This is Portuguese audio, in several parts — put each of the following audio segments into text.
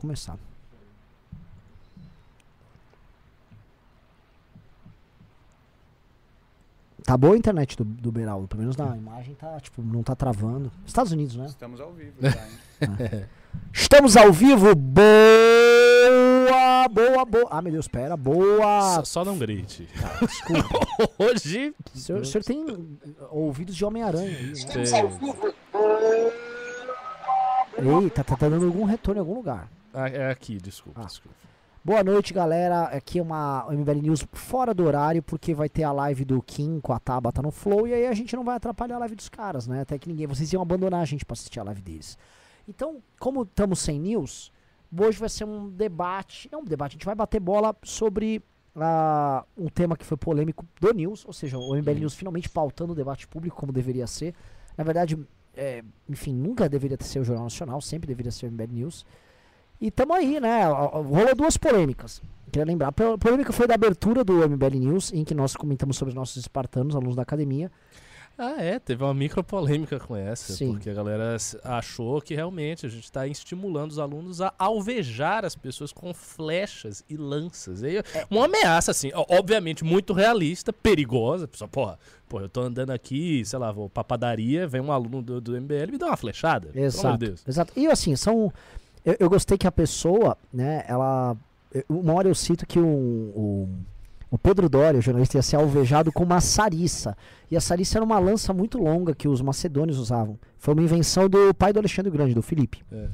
pra começar. Tá boa a internet do, do Beraldo, pelo menos na imagem tá, tipo, não tá travando. Estados Unidos, né? Estamos ao vivo já, hein? Estamos ao vivo, boa, boa, boa. Ah, meu Deus, pera, boa. Só, só não grite. Ah, desculpa. Hoje. O senhor, o senhor tem ouvidos de Homem-Aranha aí, né? tem- Eita, tá, tá dando algum retorno em algum lugar. Ah, é aqui, desculpa, Ah. desculpa. Boa noite, galera. Aqui é uma MBL News fora do horário, porque vai ter a live do Kim com a Tabata no Flow, e aí a gente não vai atrapalhar a live dos caras, né? Até que ninguém. Vocês iam abandonar a gente pra assistir a live deles. Então, como estamos sem news, hoje vai ser um debate. Não um debate, a gente vai bater bola sobre ah, um tema que foi polêmico do News, ou seja, o MBL News finalmente pautando o debate público como deveria ser. Na verdade, é, enfim, nunca deveria ser o Jornal Nacional, sempre deveria ser o MBL News. E tamo aí, né? Rolou duas polêmicas. Queria lembrar. A po- polêmica foi da abertura do MBL News, em que nós comentamos sobre os nossos espartanos, alunos da academia. Ah, é, teve uma micro polêmica com essa, Sim. porque a galera achou que realmente a gente está estimulando os alunos a alvejar as pessoas com flechas e lanças. E É. Uma ameaça, assim, obviamente muito realista, perigosa. A pessoa, porra, porra, eu tô andando aqui, sei lá, vou pra padaria, vem um aluno do, do MBL e me dá uma flechada. Exato. Exato. E assim, são. Eu, eu gostei que a pessoa, né, ela. Uma hora eu cito que o, o, o Pedro Doria, o jornalista, ia ser alvejado com uma sarissa. E a sarissa era uma lança muito longa que os macedônios usavam. Foi uma invenção do pai do Alexandre Grande, do Felipe. É.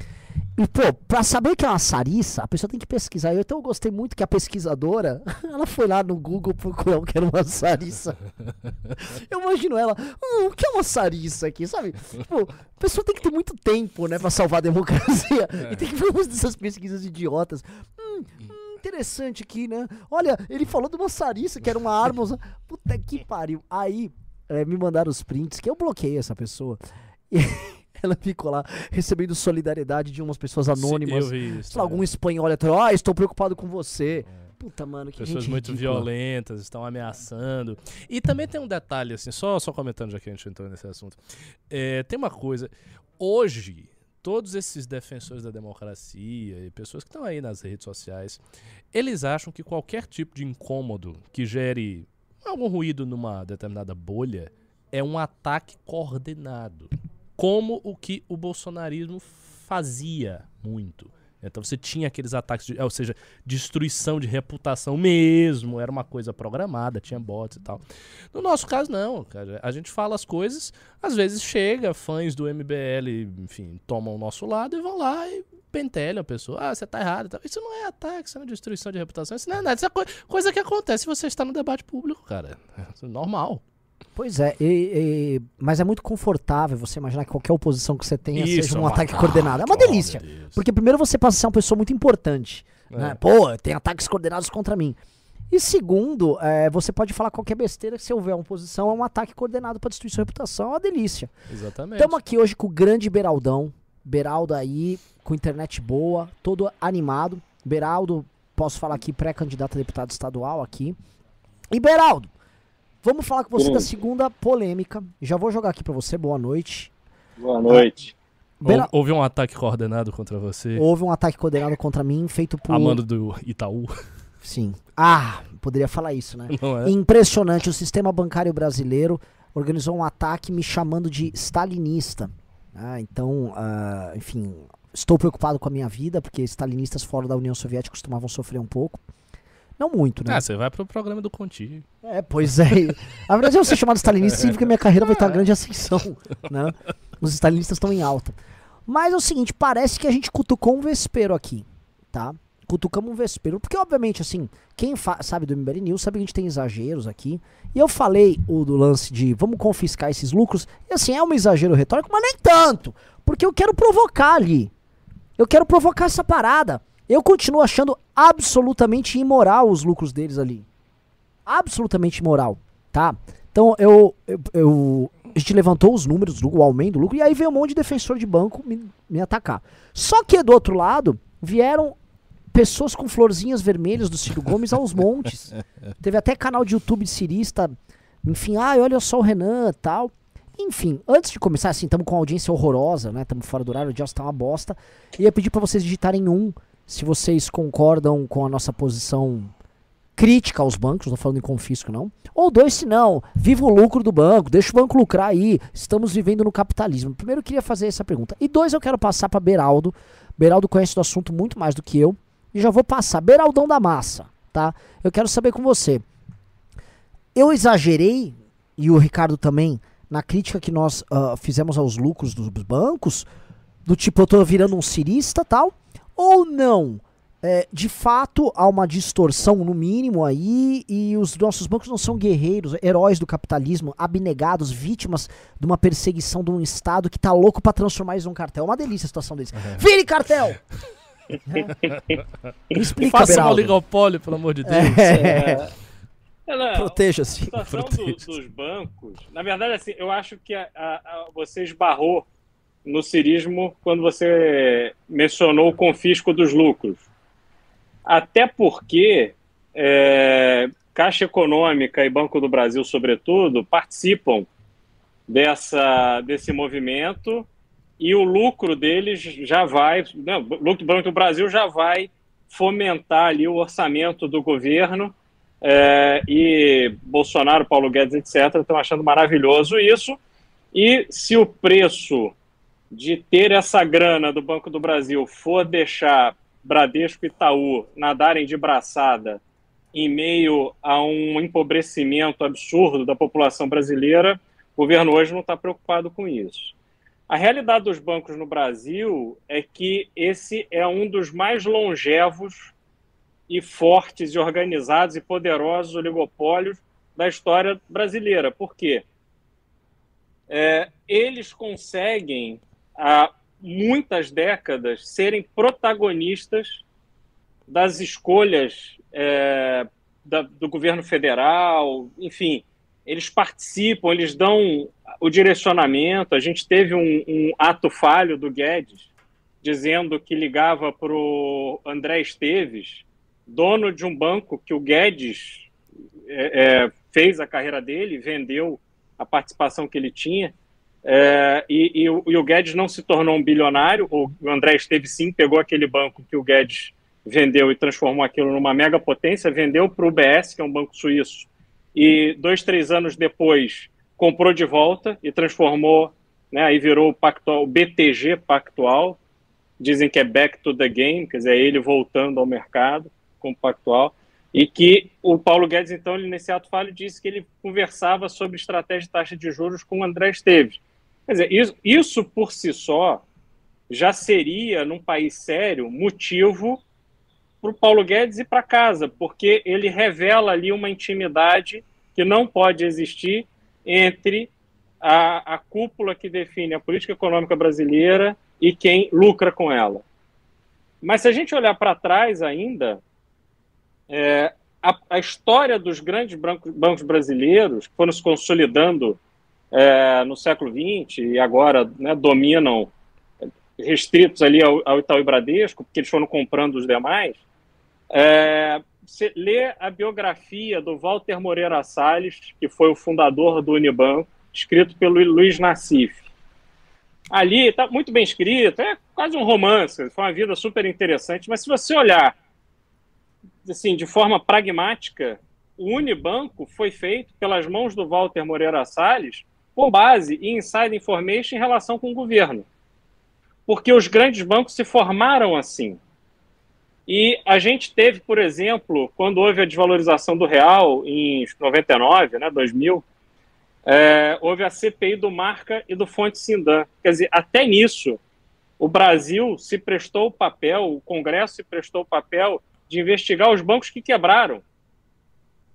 E, pô, pra saber o que é uma sarissa, a pessoa tem que pesquisar. Eu, então eu gostei muito que a pesquisadora, ela foi lá no Google procurar o que era uma sarissa. Eu imagino ela, "Hum, o que é uma sarissa aqui, sabe? Tipo, a pessoa tem que ter muito tempo, né, pra salvar a democracia. E tem que fazer umas dessas pesquisas idiotas. Hum, hum, interessante aqui, né? Olha, ele falou de uma sarissa, que era uma arma. usa- Puta que pariu. Aí, eh, me mandaram os prints, que eu bloqueei essa pessoa. E ela ficou lá recebendo solidariedade de umas pessoas anônimas. Eu vi isso. Sei lá, é. algum espanhol atrás, ah, estou preocupado com você. Puta, mano, que Pessoas muito ridícula. violentas, estão ameaçando. E também tem um detalhe, assim, só, só comentando já que a gente entrou nesse assunto. É, tem uma coisa. Hoje, todos esses defensores da democracia e pessoas que estão aí nas redes sociais, eles acham que qualquer tipo de incômodo que gere algum ruído numa determinada bolha é um ataque coordenado. Como o que o bolsonarismo fazia muito. Então você tinha aqueles ataques, de, ou seja, destruição de reputação mesmo, era uma coisa programada, tinha bots e tal. No nosso caso, não, cara. A gente fala as coisas, às vezes chega, fãs do MBL, enfim, tomam o nosso lado e vão lá e pentelham a pessoa. Ah, você tá errado. Isso não é ataque, isso não é destruição de reputação, isso não é nada. Isso é coi- coisa que acontece se você está no debate público, cara. É normal. Pois é, e- e- mas é muito confortável você imaginar que qualquer oposição que você tenha Isso, seja um ataque ataque, coordenado. É uma oh, delícia. Deus. Porque primeiro você passa a ser uma pessoa muito importante. É. Né? Pô, tem ataques coordenados contra mim. E segundo, é, você pode falar qualquer besteira que se houver uma oposição, é um ataque coordenado para destruir sua reputação, é uma delícia. Exatamente. Estamos aqui hoje com o grande Beraldão. Beraldo aí, com internet boa, todo animado. Beraldo, posso falar aqui, pré-candidato a deputado estadual aqui. E Beraldo, vamos falar com você da Grande. segunda polêmica. Já vou jogar aqui pra você, boa noite. Boa noite. Hou- Houve um ataque coordenado contra você, Houve um ataque coordenado contra mim, feito por. a mando do Itaú, Sim. Ah, poderia falar isso, né? não é? Impressionante, o sistema bancário brasileiro organizou um ataque me chamando de stalinista. Ah, então, ah, enfim, estou preocupado com a minha vida, porque stalinistas fora da União Soviética costumavam sofrer um pouco. Não muito, né? Ah, você vai pro programa do Conti. É, pois é. A verdade, eu ser chamado stalinista significa que minha carreira vai ter uma grande ascensão, né? Os stalinistas estão em alta. Mas é o seguinte, parece que a gente cutucou um vespeiro aqui, tá? Cutucamos um vespeiro, porque obviamente, assim, quem sabe do MBL News sabe que a gente tem exageros aqui. E eu falei o do lance de vamos confiscar esses lucros, e assim, é um exagero retórico, mas nem tanto, porque eu quero provocar ali. Eu quero provocar essa parada. Eu continuo achando absolutamente imoral os lucros deles ali absolutamente imoral, tá? Então eu, eu, eu- a gente levantou os números do o aumento do lucro e aí veio um monte de defensor de banco me, me atacar. Só que do outro lado vieram pessoas com florzinhas vermelhas do Ciro Gomes aos montes. Teve até canal de YouTube de cirista, enfim, ai, olha só o Renan, tal. Enfim, antes de começar, assim, estamos com uma audiência horrorosa, né? Estamos fora do horário, o Just tá uma bosta. E ia pedir pra vocês digitarem um se vocês concordam com a nossa posição crítica aos bancos, não falando em confisco não. Ou dois, se não, viva o lucro do banco, deixa o banco lucrar aí, estamos vivendo no capitalismo. Primeiro eu queria fazer essa pergunta. E dois, eu quero passar para Beraldo. Beraldo conhece do assunto muito mais do que eu. E já vou passar. Beraldão da massa, tá? Eu quero saber com você. Eu exagerei, e o Ricardo também, na crítica que nós uh, fizemos aos lucros dos bancos, do tipo, eu tô virando um cirista tal, ou não? É, de fato, há uma distorção, no mínimo, aí, e os nossos bancos não são guerreiros, heróis do capitalismo, abnegados, vítimas de uma perseguição de um Estado que tá louco para transformar isso num cartel. É uma delícia a situação deles. Uhum. Vire cartel! é. Explica, Faça um oligopólio, pelo amor de Deus. É. É, Proteja-se. A situação Proteja do, dos bancos, na verdade, assim, eu acho que a, a, a, você esbarrou no cirismo quando você mencionou o confisco dos lucros. Até porque é, Caixa Econômica e Banco do Brasil, sobretudo, participam dessa, desse movimento e o lucro deles já vai, não, o lucro do Banco do Brasil já vai fomentar ali o orçamento do governo é, e Bolsonaro, Paulo Guedes, etc., estão achando maravilhoso isso. E se o preço de ter essa grana do Banco do Brasil for deixar Bradesco e Itaú nadarem de braçada em meio a um empobrecimento absurdo da população brasileira, o governo hoje não está preocupado com isso. A realidade dos bancos no Brasil é que esse é um dos mais longevos e fortes e organizados e poderosos oligopólios da história brasileira. Por quê? É, eles conseguem, há muitas décadas, serem protagonistas das escolhas é, da, do governo federal, enfim, eles participam, eles dão o direcionamento. A gente teve um, um ato falho do Guedes dizendo que ligava para o André Esteves, dono de um banco que o Guedes é, é, fez a carreira dele, vendeu a participação que ele tinha, é, e, e, e, o Guedes não se tornou um bilionário, o André Esteves sim pegou aquele banco que o Guedes vendeu e transformou aquilo numa mega potência, vendeu para o UBS, que é um banco suíço, e dois, três anos depois comprou de volta e transformou, né, aí virou o, pactual, o BTG Pactual, dizem que é back to the game, quer dizer, ele voltando ao mercado compactual, e que o Paulo Guedes, então, ele, nesse ato falho, disse que ele conversava sobre estratégia de taxa de juros com o André Esteves. Quer dizer, isso, isso por si só já seria, num país sério, motivo para o Paulo Guedes ir para casa, porque ele revela ali uma intimidade que não pode existir entre a, a cúpula que define a política econômica brasileira e quem lucra com ela. Mas se a gente olhar para trás ainda, é, a, a, história dos grandes bancos, bancos, brasileiros, que foram se consolidando é, no século XX e agora né, dominam restritos ali ao, ao Itaú e Bradesco, porque eles foram comprando os demais, é, você lê a biografia do Walter Moreira Salles, que foi o fundador do Unibanco, escrito pelo Luiz Nassif. Ali está muito bem escrito, é quase um romance, foi uma vida super interessante, mas se você olhar assim, de forma pragmática, o Unibanco foi feito pelas mãos do Walter Moreira Salles com base em inside information em relação com o governo. Porque os grandes bancos se formaram assim. E a gente teve, por exemplo, quando houve a desvalorização do real em 99, né, 2000, é, houve a CPI do Marca e do Fonte Sindan. Quer dizer, até nisso, o Brasil se prestou o papel, o Congresso se prestou o papel de investigar os bancos que quebraram,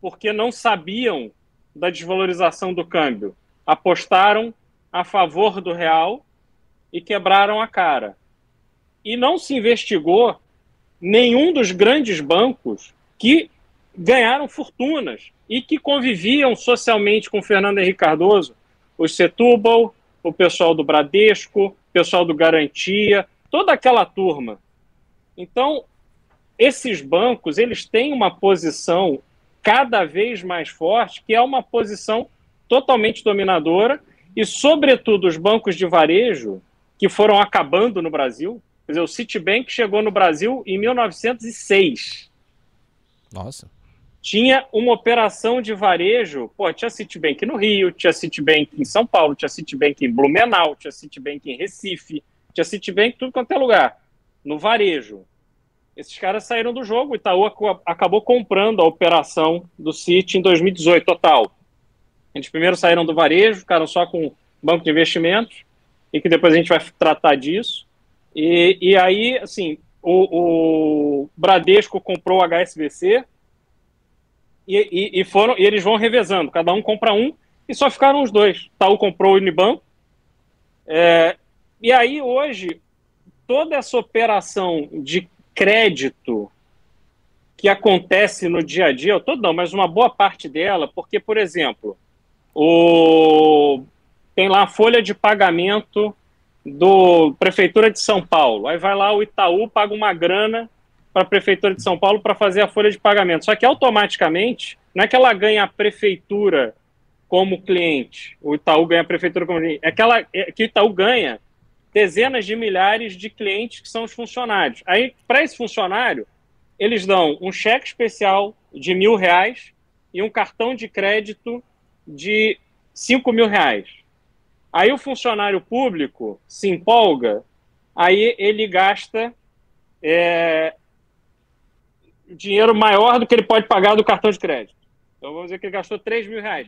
porque não sabiam da desvalorização do câmbio. Apostaram a favor do real e quebraram a cara. E não se investigou nenhum dos grandes bancos que ganharam fortunas e que conviviam socialmente com Fernando Henrique Cardoso, o Setúbal, o pessoal do Bradesco, o pessoal do Garantia, toda aquela turma. Então, esses bancos eles têm uma posição cada vez mais forte, que é uma posição totalmente dominadora, e, sobretudo, os bancos de varejo, que foram acabando no Brasil, Quer dizer, o Citibank chegou no Brasil em 1906. Nossa. Tinha uma operação de varejo, pô, tinha Citibank no Rio, tinha Citibank em São Paulo, tinha Citibank em Blumenau, tinha Citibank em Recife, tinha Citibank em tudo quanto é lugar, no varejo. Esses caras saíram do jogo, o Itaú acabou comprando a operação do Citi em 2018, total. Eles primeiro saíram do varejo, ficaram só com banco de investimentos, e que depois a gente vai tratar disso. E, e aí, assim, o, o Bradesco comprou o HSBC e, e, e, foram, e eles vão revezando, cada um compra um e só ficaram os dois. Itaú comprou o Unibanco. É, e aí, hoje, toda essa operação de crédito que acontece no dia a dia, todo não, mas uma boa parte dela, porque, por exemplo, o tem lá a folha de pagamento do Prefeitura de São Paulo. Aí vai lá o Itaú, paga uma grana para a Prefeitura de São Paulo para fazer a folha de pagamento. Só que automaticamente, não é que ela ganha a Prefeitura como cliente, o Itaú ganha a Prefeitura como cliente, é que, ela, é que o Itaú ganha dezenas de milhares de clientes que são os funcionários. Aí, para esse funcionário, eles dão um cheque especial de mil reais e um cartão de crédito de cinco mil reais. Aí o funcionário público se empolga, aí ele gasta é, dinheiro maior do que ele pode pagar do cartão de crédito. Então vamos dizer que ele gastou 3 mil reais.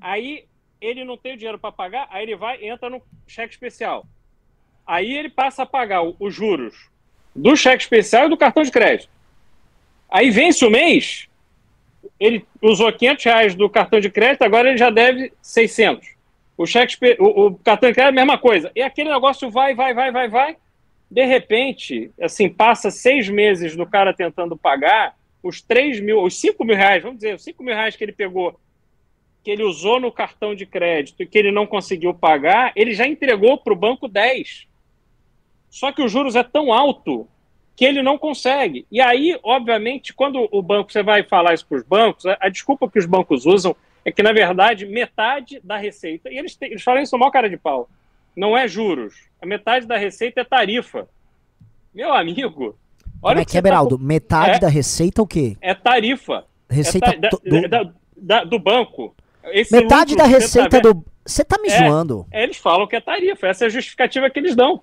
Aí ele não tem o dinheiro para pagar, aí ele vai entra no cheque especial. Aí ele passa a pagar os juros do cheque especial e do cartão de crédito. Aí vence o mês, ele usou 500 reais do cartão de crédito, agora ele já deve 600. O cheque, o, o cartão de crédito é a mesma coisa. E aquele negócio vai, vai, vai, vai, vai. De repente, assim, passa seis meses do cara tentando pagar os 3 mil, os 5 mil reais, vamos dizer, os 5 mil reais que ele pegou, que ele usou no cartão de crédito e que ele não conseguiu pagar, ele já entregou para o banco 10. Só que os juros é tão alto que ele não consegue. E aí, obviamente, quando o banco, você vai falar isso para os bancos, a, a desculpa que os bancos usam é que, na verdade, metade da receita, e eles, eles falam isso maior cara de pau, não é juros. A metade da receita é tarifa. Meu amigo. Olha Como é que, é, Beraldo? Tá... Metade é, da receita é o quê? É tarifa. Receita é ta... do... Da, da, do banco. Esse metade da receita tá do. Você tá me é, zoando? É, eles falam que é tarifa. Essa é a justificativa que eles dão.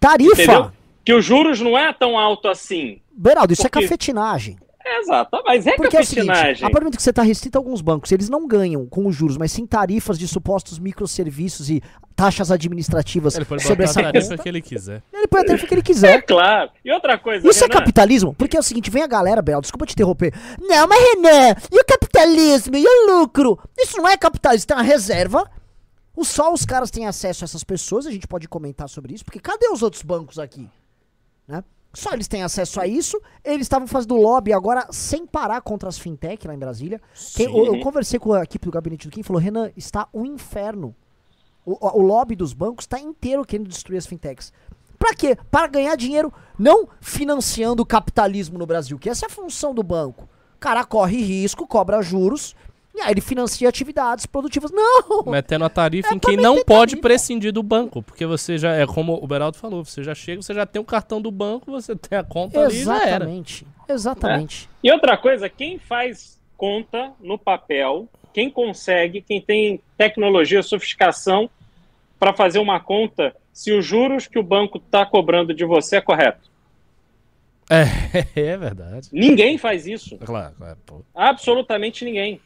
Tarifa? Entendeu? Que os juros não é tão alto assim. Beraldo, isso é porque... é cafetinagem. Exato, mas é Porque cafetinagem. É o seguinte, a partir do que você está restrito a alguns bancos, eles não ganham com os juros, mas sim tarifas de supostos microserviços e taxas administrativas ele pode sobre essa a tarifa que ele quiser. Ele põe a tarifa que ele quiser. É claro. E outra coisa, Isso Renan... é capitalismo? Porque é o seguinte, vem a galera, Bel, desculpa te interromper. Não, mas Renan, e o capitalismo? E o lucro? Isso não é capitalismo, tem uma reserva. Só os caras têm acesso a essas pessoas, a gente pode comentar sobre isso, porque cadê os outros bancos aqui? Né? Só eles têm acesso a isso. Eles estavam fazendo lobby agora sem parar contra as fintech lá em Brasília. Quem, eu, eu, conversei com a equipe do gabinete do Kim e falou: Renan, está um inferno. O, o lobby dos bancos está inteiro querendo destruir as fintechs. Para quê? Para ganhar dinheiro não financiando o capitalismo no Brasil, que essa é a função do banco. O cara corre risco, cobra juros e aí ele financia atividades produtivas. Não! Metendo a tarifa é em quem não pode tarifa. prescindir do banco. Porque você já, é como o Beraldo falou, você já chega, você já tem o cartão do banco, você tem a conta Exatamente. ali Exatamente. É. E outra coisa, quem faz conta no papel, quem consegue, quem tem tecnologia, sofisticação para fazer uma conta, se os juros que o banco está cobrando de você é correto. É, é verdade. Ninguém faz isso. Claro, é, Absolutamente ninguém.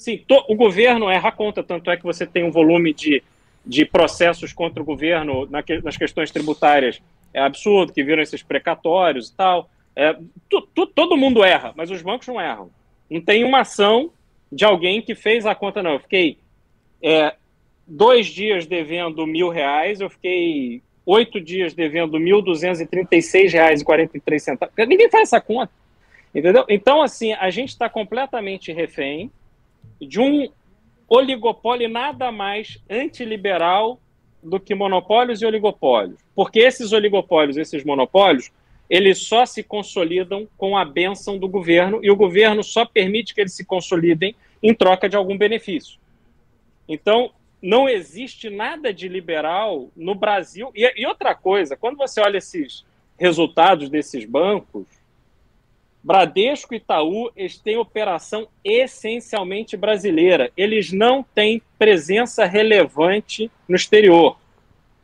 Sim, to, o governo erra a conta, tanto é que você tem um volume de, de processos contra o governo na nas questões tributárias é absurdo, que viram esses precatórios e tal. É, tu, tu, todo mundo erra, mas os bancos não erram. Não tem uma ação de alguém que fez a conta, não. Eu fiquei é, dois dias devendo mil reais, eu fiquei oito dias devendo três centavos. Ninguém faz essa conta, entendeu? Então, assim, a gente está completamente refém de um oligopólio nada mais antiliberal do que monopólios e oligopólios. Porque esses oligopólios, esses monopólios, eles só se consolidam com a benção do governo e o governo só permite que eles se consolidem em troca de algum benefício. Então, não existe nada de liberal no Brasil. E, e, outra coisa, quando você olha esses resultados desses bancos, Bradesco e Itaú, eles têm operação essencialmente brasileira. Eles não têm presença relevante no exterior.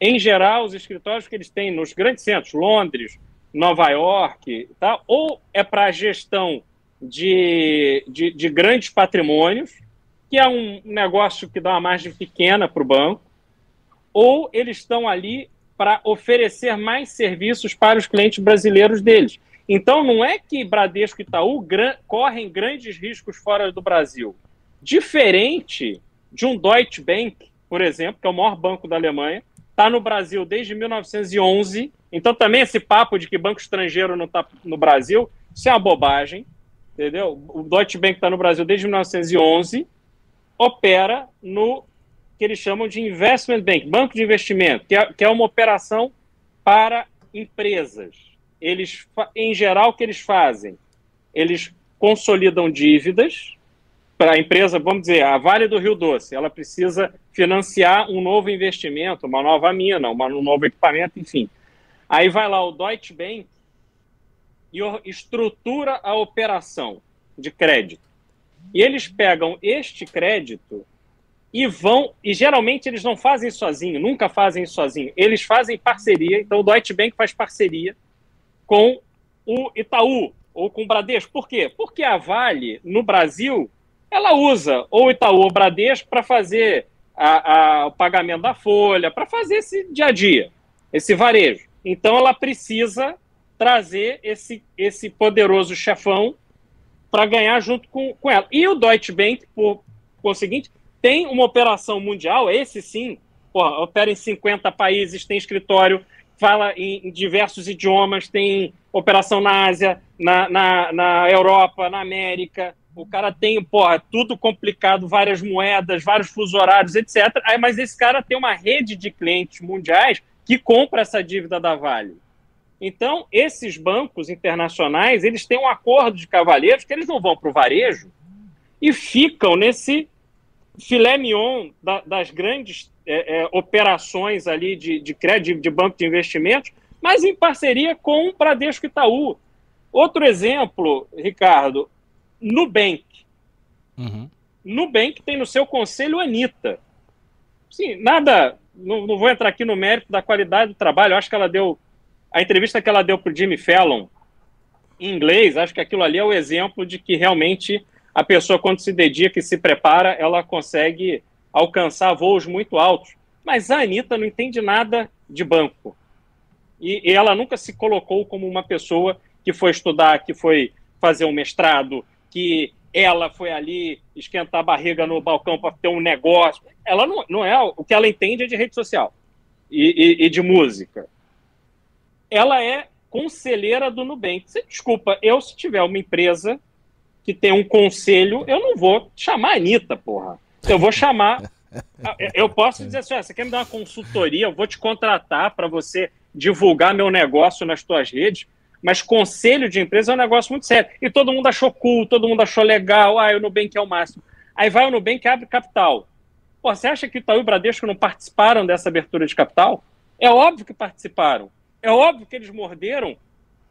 Em geral, os escritórios que eles têm nos grandes centros, Londres, Nova York, tá? ou é para a gestão de, de, de grandes patrimônios, que é um negócio que dá uma margem pequena para o banco, ou eles estão ali para oferecer mais serviços para os clientes brasileiros deles. Então, não é que Bradesco e Itaú gran correm grandes riscos fora do Brasil. Diferente de um Deutsche Bank, por exemplo, que é o maior banco da Alemanha, está no Brasil desde 1911. Então, também esse papo de que banco estrangeiro não está no Brasil, isso é uma bobagem. Entendeu? O Deutsche Bank está no Brasil desde 1911 opera no que eles chamam de investment bank, banco de investimento, que é, que é uma operação para empresas. Eles, em geral, o que eles fazem? Eles consolidam dívidas para a empresa, vamos dizer, a Vale do Rio Doce, ela precisa financiar um novo investimento, uma nova mina, uma, um novo equipamento, enfim. Aí vai lá o Deutsche Bank e estrutura a operação de crédito. E eles pegam este crédito e vão. E geralmente eles não fazem sozinho, nunca fazem sozinho. Eles fazem parceria. Então o Deutsche Bank faz parceria com o Itaú ou com o Bradesco. Por quê? Porque a Vale, no Brasil, ela usa ou Itaú ou Bradesco para fazer a, a, o pagamento da folha, para fazer esse dia a dia, esse varejo. Então ela precisa trazer esse, esse poderoso chefão para ganhar junto com, com ela. E o Deutsche Bank, por conseguinte, tem uma operação mundial, esse sim, porra, opera em 50 países, tem escritório, fala em, em diversos idiomas, tem operação na Ásia, na, na, na Europa, na América. O cara tem, porra, tudo complicado, várias moedas, vários fuso horários, etc. Aí, mas esse cara tem uma rede de clientes mundiais que compra essa dívida da Vale. Então, esses bancos internacionais, eles têm um acordo de cavalheiros que eles não vão para o varejo e ficam nesse filé mignon da, das grandes é, é, operações ali de, de crédito, de banco de investimentos, mas em parceria com o Bradesco Itaú. Outro exemplo, Ricardo, Nubank. Uhum. Nubank tem no seu conselho a Anitta. Sim, nada, não, não vou entrar aqui no mérito da qualidade do trabalho, acho que ela deu a entrevista que ela deu para o Jimmy Fallon, em inglês, acho que aquilo ali é o exemplo de que realmente a pessoa, quando se dedica e se prepara, ela consegue alcançar voos muito altos. Mas a Anitta não entende nada de banco. E, e ela nunca se colocou como uma pessoa que foi estudar, que foi fazer um mestrado, que ela foi ali esquentar a barriga no balcão para ter um negócio. Ela não, não é. O que ela entende é de rede social e, e, e de música ela é conselheira do Nubank. Você desculpa, eu se tiver uma empresa que tem um conselho, eu não vou chamar a Anitta, porra. Eu vou chamar. Eu posso dizer assim: você quer me dar uma consultoria? Eu vou te contratar para você divulgar meu negócio nas tuas redes. Mas conselho de empresa é um negócio muito sério. E todo mundo achou cool, todo mundo achou legal. Ah, o Nubank é o máximo. Aí vai o Nubank e abre capital. Pô, você acha que o Itaú e o Bradesco não participaram dessa abertura de capital? É óbvio que participaram. É óbvio que eles morderam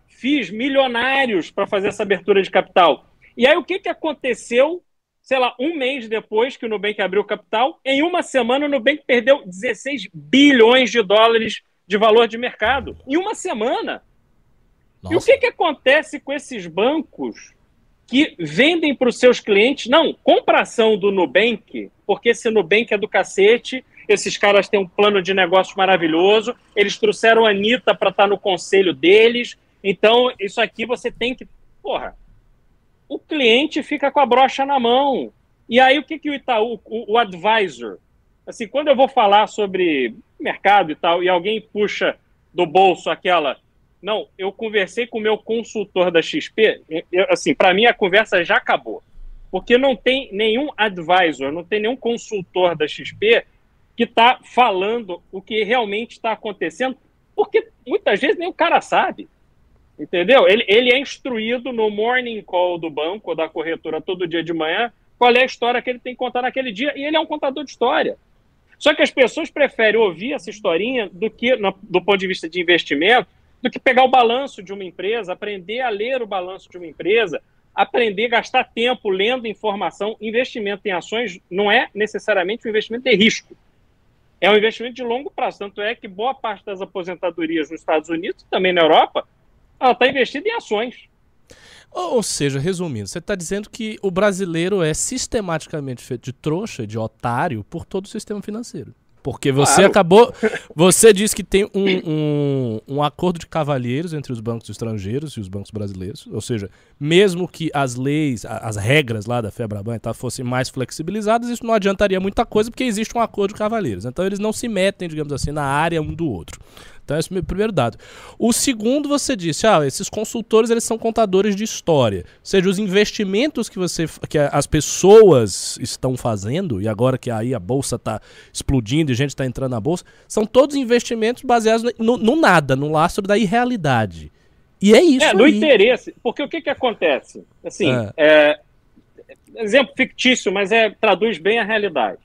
FIIs milionários para fazer essa abertura de capital. E aí o que, que aconteceu, sei lá, um mês depois que o Nubank abriu capital? Em uma semana o Nubank perdeu 16 bilhões de dólares de valor de mercado. Em uma semana. Nossa. E o que, que acontece com esses bancos que vendem para os seus clientes? Não, compração do Nubank, porque esse Nubank é do cacete esses caras têm um plano de negócio maravilhoso. Eles trouxeram a Anitta para estar tá no conselho deles. Então, isso aqui você tem que. Porra, o cliente fica com a brocha na mão. E aí, o que, que o Itaú, o, o advisor, assim, quando eu vou falar sobre mercado e tal, e alguém puxa do bolso aquela. Não, eu conversei com o meu consultor da XP, eu, assim, para mim a conversa já acabou. Porque não tem nenhum advisor, não tem nenhum consultor da XP que está falando o que realmente está acontecendo, porque muitas vezes nem o cara sabe. Entendeu? Ele, ele é instruído no morning call do banco da corretora todo dia de manhã qual é a história que ele tem que contar naquele dia, e ele é um contador de história. Só que as pessoas preferem ouvir essa historinha do que, do ponto de vista de investimento, do que pegar o balanço de uma empresa, aprender a ler o balanço de uma empresa, aprender a gastar tempo lendo informação. Investimento em ações não é necessariamente um investimento de risco. É um investimento de longo prazo. Tanto é que boa parte das aposentadorias nos Estados Unidos, também na Europa, ela está investida em ações. Ou seja, resumindo, você está dizendo que o brasileiro é sistematicamente feito de trouxa, de otário, por todo o sistema financeiro. Porque você claro. acabou. Você disse que tem um, um, um, acordo de cavalheiros entre os bancos estrangeiros e os bancos brasileiros. Ou seja, mesmo que as leis, as regras lá da Febraban tá, fossem mais flexibilizadas, isso não adiantaria muita coisa, porque existe um acordo de cavalheiros. Então eles não se metem, digamos assim, na área um do outro. Então, esse é o primeiro dado. O segundo, você disse, ah, esses consultores, eles são contadores de história. Ou seja, os investimentos que você que as pessoas estão fazendo, e agora que aí a bolsa está explodindo e gente está entrando na bolsa, são todos investimentos baseados no, no, nada, no lastro da irrealidade. E é isso. É, no aí. interesse. Porque o que, que acontece? Assim, é. É, exemplo fictício, mas é, traduz bem a realidade.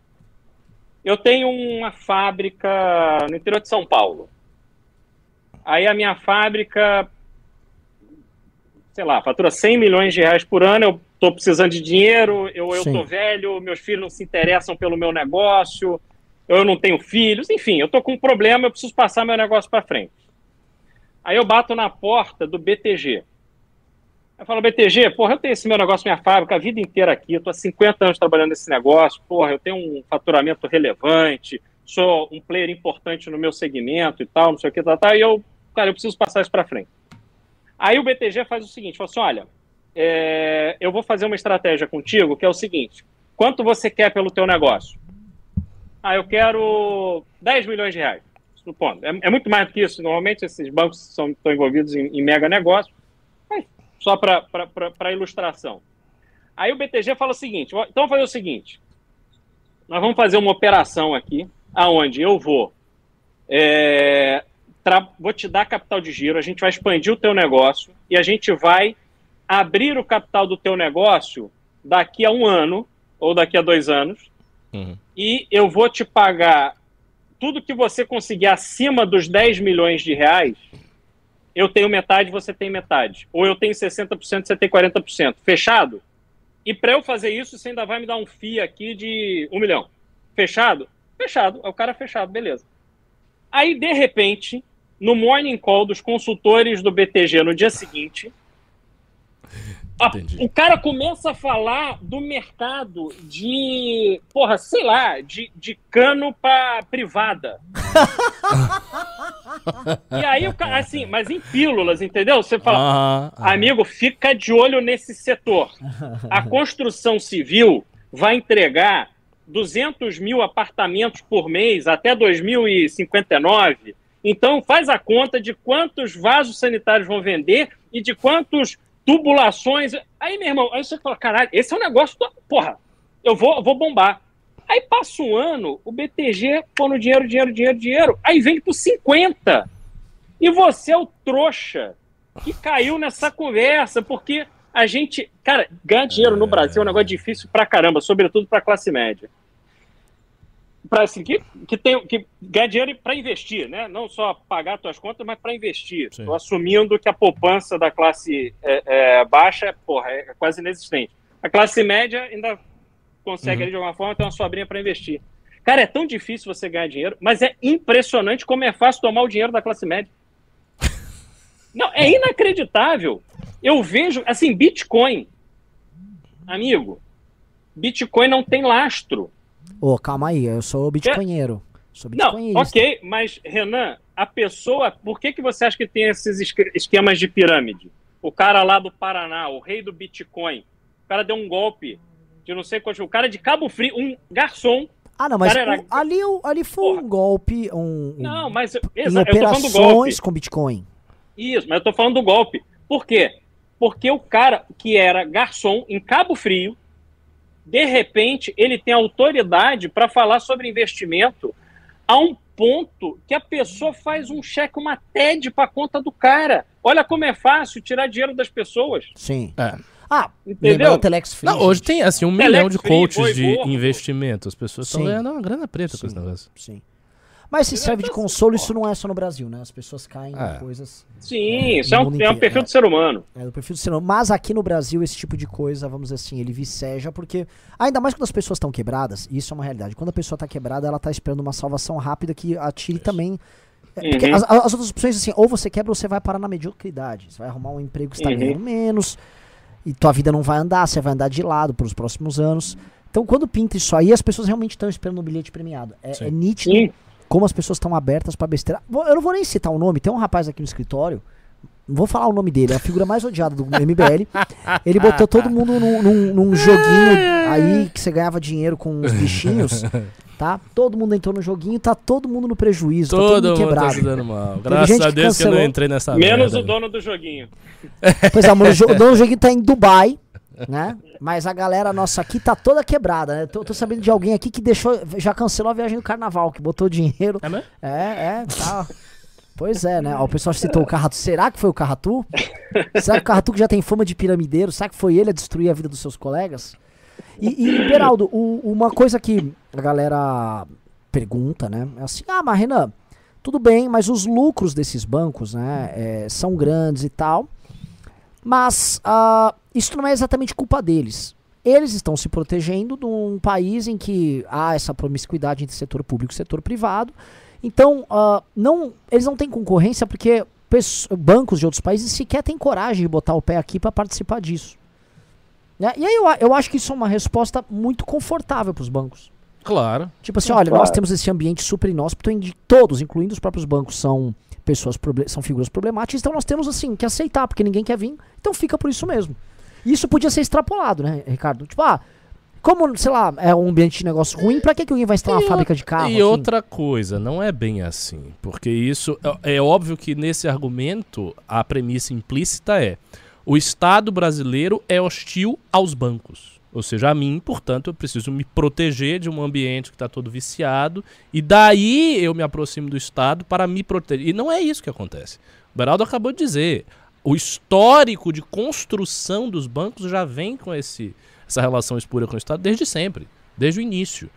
Eu tenho uma fábrica no interior de São Paulo. Aí a minha fábrica, sei lá, fatura 100 milhões de reais por ano, eu estou precisando de dinheiro, eu estou velho, meus filhos não se interessam pelo meu negócio, eu não tenho filhos, enfim, eu estou com um problema, eu preciso passar meu negócio para frente. Aí eu bato na porta do BTG. Eu falo, BTG, porra, eu tenho esse meu negócio, minha fábrica, a vida inteira aqui, eu tô há 50 anos trabalhando nesse negócio, porra, eu tenho um faturamento relevante, sou um player importante no meu segmento e tal, não sei o que, tal, tal, e eu cara, eu preciso passar isso para frente. Aí o BTG faz o seguinte, fala assim, olha, é, eu vou fazer uma estratégia contigo, que é o seguinte, quanto você quer pelo teu negócio? Ah, eu quero 10 milhões de reais, supondo. É, é muito mais do que isso, normalmente esses bancos são, estão envolvidos em, em mega negócio, só para ilustração. Aí o BTG fala o seguinte, então vamos fazer o seguinte, nós vamos fazer uma operação aqui, aonde eu vou é, vou te dar capital de giro, a gente vai expandir o teu negócio e a gente vai abrir o capital do teu negócio daqui a um ano ou daqui a dois anos uhum. e eu vou te pagar tudo que você conseguir acima dos 10 milhões de reais, eu tenho metade, você tem metade. Ou eu tenho 60%, você tem 40%. Fechado? E para eu fazer isso, você ainda vai me dar um FII aqui de um milhão. Fechado? Fechado. É o cara fechado, beleza. Aí, de repente, no morning call dos consultores do BTG no dia seguinte, a, o cara começa a falar do mercado de, porra, sei lá, de, de cano para privada. e aí o cara, assim, mas em pílulas, entendeu? Você fala, ah, ah. amigo, fica de olho nesse setor. A construção civil vai entregar 200 mil apartamentos por mês até 2059 então faz a conta de quantos vasos sanitários vão vender e de quantos tubulações. Aí, meu irmão, aí você fala, caralho, esse é um negócio. Do... Porra, eu vou, vou bombar. Aí passa um ano, o BTG pondo dinheiro, dinheiro, dinheiro, dinheiro. Aí vende por 50. E você é o trouxa que caiu nessa conversa, porque a gente. Cara, ganhar dinheiro no Brasil é um negócio difícil pra caramba, sobretudo pra classe média para assim, que, que, tem, que ganha dinheiro para investir, né? Não só pagar suas contas, mas para investir. Estou assumindo que a poupança da classe é, é, baixa porra, é quase inexistente. A classe média ainda consegue, uhum. ali, de alguma forma, ter uma sobrinha para investir. Cara, é tão difícil você ganhar dinheiro, mas é impressionante como é fácil tomar o dinheiro da classe média. Não, é inacreditável. Eu vejo, assim, Bitcoin, amigo, Bitcoin não tem lastro. Ô, oh, calma aí, eu sou bitcoinheiro. Sou Não, ok, mas Renan, a pessoa, por que, que você acha que tem esses esquemas de pirâmide? O cara lá do Paraná, o rei do Bitcoin, o cara deu um golpe de não sei quanto, o cara de Cabo Frio, um garçom. Ah, não, mas era... ali, ali foi Porra. um golpe, um, Não, mas exa, eu tô falando do golpe. com Bitcoin. Isso, mas eu tô falando do golpe. Por quê? Porque o cara que era garçom em Cabo Frio, de repente, ele tem autoridade para falar sobre investimento a um ponto que a pessoa faz um cheque, uma TED para conta do cara. Olha como é fácil tirar dinheiro das pessoas. Sim. É. Ah, Entendeu? da Telex Free, Não, hoje tem assim um Telex milhão de Free, coaches de investimento. As pessoas estão Sim. ganhando uma grana preta com esse Sim. negócio. Sim. Mas se serve de consolo, isso não é só no Brasil, né? As pessoas caem É. em coisas Sim, isso no é um, é um perfil é. do ser humano. é, do perfil do ser humano. Mas aqui no Brasil, esse tipo de coisa, vamos dizer assim, ele viceja, porque ainda mais quando as pessoas estão quebradas, e isso é uma realidade. Quando a pessoa tá quebrada, ela tá esperando uma salvação rápida que atire também. é, porque Uhum. as, as outras opções, assim, ou você quebra ou você vai parar na mediocridade. Você vai arrumar um emprego que você tá Uhum. ganhando menos, e tua vida não vai andar, você vai andar de lado pros próximos anos. Então, quando pinta isso aí, as pessoas realmente estão esperando um bilhete premiado. É, é nítido Sim. Como as pessoas estão abertas pra besteira. Eu não vou nem citar o nome, tem um rapaz aqui no escritório, não vou falar o nome dele, é a figura mais odiada do MBL. Ele botou todo mundo num, num- num joguinho aí que você ganhava dinheiro com os bichinhos, tá? Todo mundo entrou no joguinho, tá todo mundo no prejuízo, tá todo Todo mundo mundo tá quebrado. se dando mal. Graças a que Deus que eu não entrei nessa Menos merda. o dono do joguinho. Pois é, o dono do joguinho tá em Dubai, né? Mas a galera nossa aqui tá toda quebrada, né? Tô, tô sabendo de alguém aqui que deixou, já cancelou a viagem do carnaval, que botou dinheiro. É mesmo? É, é, tá. Pois é, né? Ó, O pessoal citou o Carratu. Será que foi o Carratu? Será que o Carratu que já tem fama de piramideiro? Será que foi ele a destruir a vida dos seus colegas? E, e Beraldo, o- uma coisa que a galera pergunta, né? É assim, ah, mas Renan, tudo bem, mas os lucros desses bancos, né, é, são grandes e tal. Mas ah, isso não é exatamente culpa deles. Eles estão se protegendo de um país em que há essa promiscuidade entre setor público e setor privado. Então, ah, não, eles não têm concorrência porque bancos de outros países sequer têm coragem de botar o pé aqui para participar disso. Né? E aí eu, eu acho que isso é uma resposta muito confortável para os bancos. Claro. Tipo assim, olha, nós claro. temos esse ambiente super inóspito onde todos, incluindo os próprios bancos, são pessoas são figuras problemáticas, então nós temos assim que aceitar, porque ninguém quer vir, então fica por isso mesmo. Isso podia ser extrapolado, né, Ricardo? Tipo, ah, como, sei lá, é um ambiente de negócio ruim, pra que, que alguém vai instalar E uma fábrica de carro? E aqui? outra coisa, não é bem assim. Porque isso. É, é óbvio que nesse argumento a premissa implícita é: o Estado brasileiro é hostil aos bancos. Ou seja, a mim, portanto, eu preciso me proteger de um ambiente que está todo viciado. E daí eu me aproximo do Estado para me proteger. E não é isso que acontece. O Beraldo acabou de dizer. O histórico de construção dos bancos já vem com esse, essa relação espúria com o Estado desde sempre, desde o início.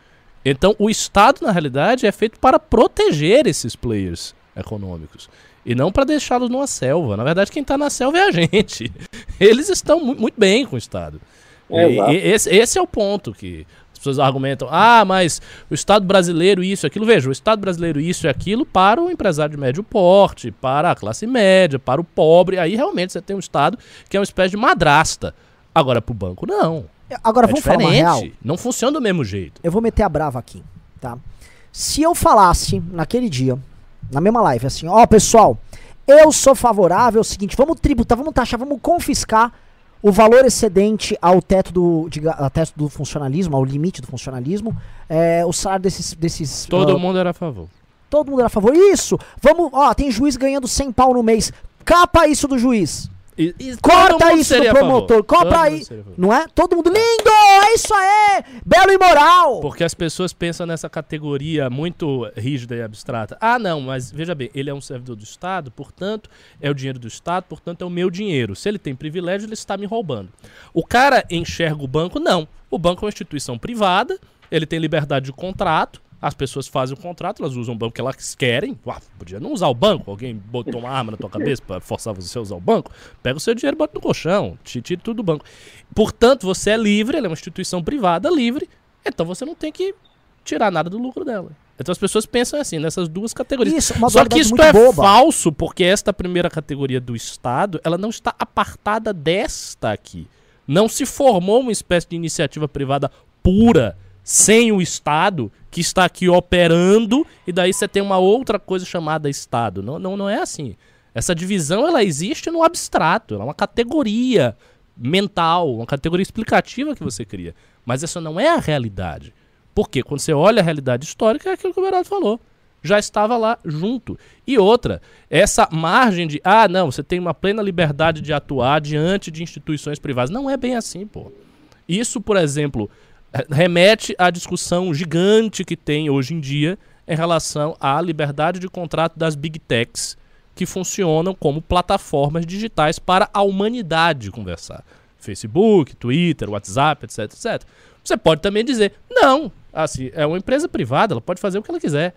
Então, o Estado, na realidade, é feito para proteger esses players econômicos. E não para deixá-los numa selva. Na verdade, quem está na selva é a gente. Eles estão mu- muito bem com o Estado. É, esse, esse é o ponto que pessoas argumentam. Ah, mas o Estado brasileiro isso e aquilo. Veja, o Estado brasileiro isso e aquilo para o empresário de médio porte, para a classe média, para o pobre. Aí realmente você tem um Estado que é uma espécie de madrasta. Agora, para o banco, não. Agora, é vamos falar uma real? diferente. Não funciona do mesmo jeito. Eu vou meter a brava aqui, tá? Se eu falasse naquele dia, na mesma live, assim, ó, pessoal, eu sou favorável ao seguinte, vamos tributar, vamos taxar, vamos confiscar o valor excedente ao teto do, diga- ao teto do funcionalismo, ao limite do funcionalismo, é, o salário desses. desses Todo ah, mundo era a favor. todo mundo era a favor. Isso! Vamos, ó, tem juiz ganhando 100 pau no mês. Capa isso do juiz. E- e Corta isso do promotor. Compra aí. Não é? Todo mundo. Lindo! É isso aí! Belo e moral! Porque as pessoas pensam nessa categoria muito rígida e abstrata. Ah, não, mas veja bem, ele é um servidor do Estado, portanto, é o dinheiro do Estado, portanto, é o meu dinheiro. Se ele tem privilégio, ele está me roubando. O cara enxerga o banco? Não. O banco é uma instituição privada, ele tem liberdade de contrato, as pessoas fazem o contrato, elas usam o banco que elas querem. Uau, podia não usar o banco, alguém botou uma arma na tua cabeça para forçar você a usar o banco. Pega o seu dinheiro e bota no colchão, te tira tudo do banco. Portanto, você é livre, ela é uma instituição privada livre, então você não tem que tirar nada do lucro dela. Então as pessoas pensam assim, nessas duas categorias. Isso, Só que isso é boba. falso, porque esta primeira categoria do Estado, ela não está apartada desta aqui. Não se formou uma espécie de iniciativa privada pura, sem o Estado, que está aqui operando, e daí você tem uma outra coisa chamada Estado. Não, não, não é assim. Essa divisão, ela existe no abstrato, ela é uma categoria mental, uma categoria explicativa que você cria. Mas essa não é a realidade. Porque quando você olha a realidade histórica, é aquilo que o Berardo falou. Já estava lá junto. E outra, essa margem de, ah, não, você tem uma plena liberdade de atuar diante de instituições privadas. Não é bem assim, pô. Isso, por exemplo, remete à discussão gigante que tem hoje em dia em relação à liberdade de contrato das big techs que funcionam como plataformas digitais para a humanidade conversar. Facebook, Twitter, WhatsApp, etc, etc. Você pode também dizer, não, assim, é uma empresa privada, ela pode fazer o que ela quiser.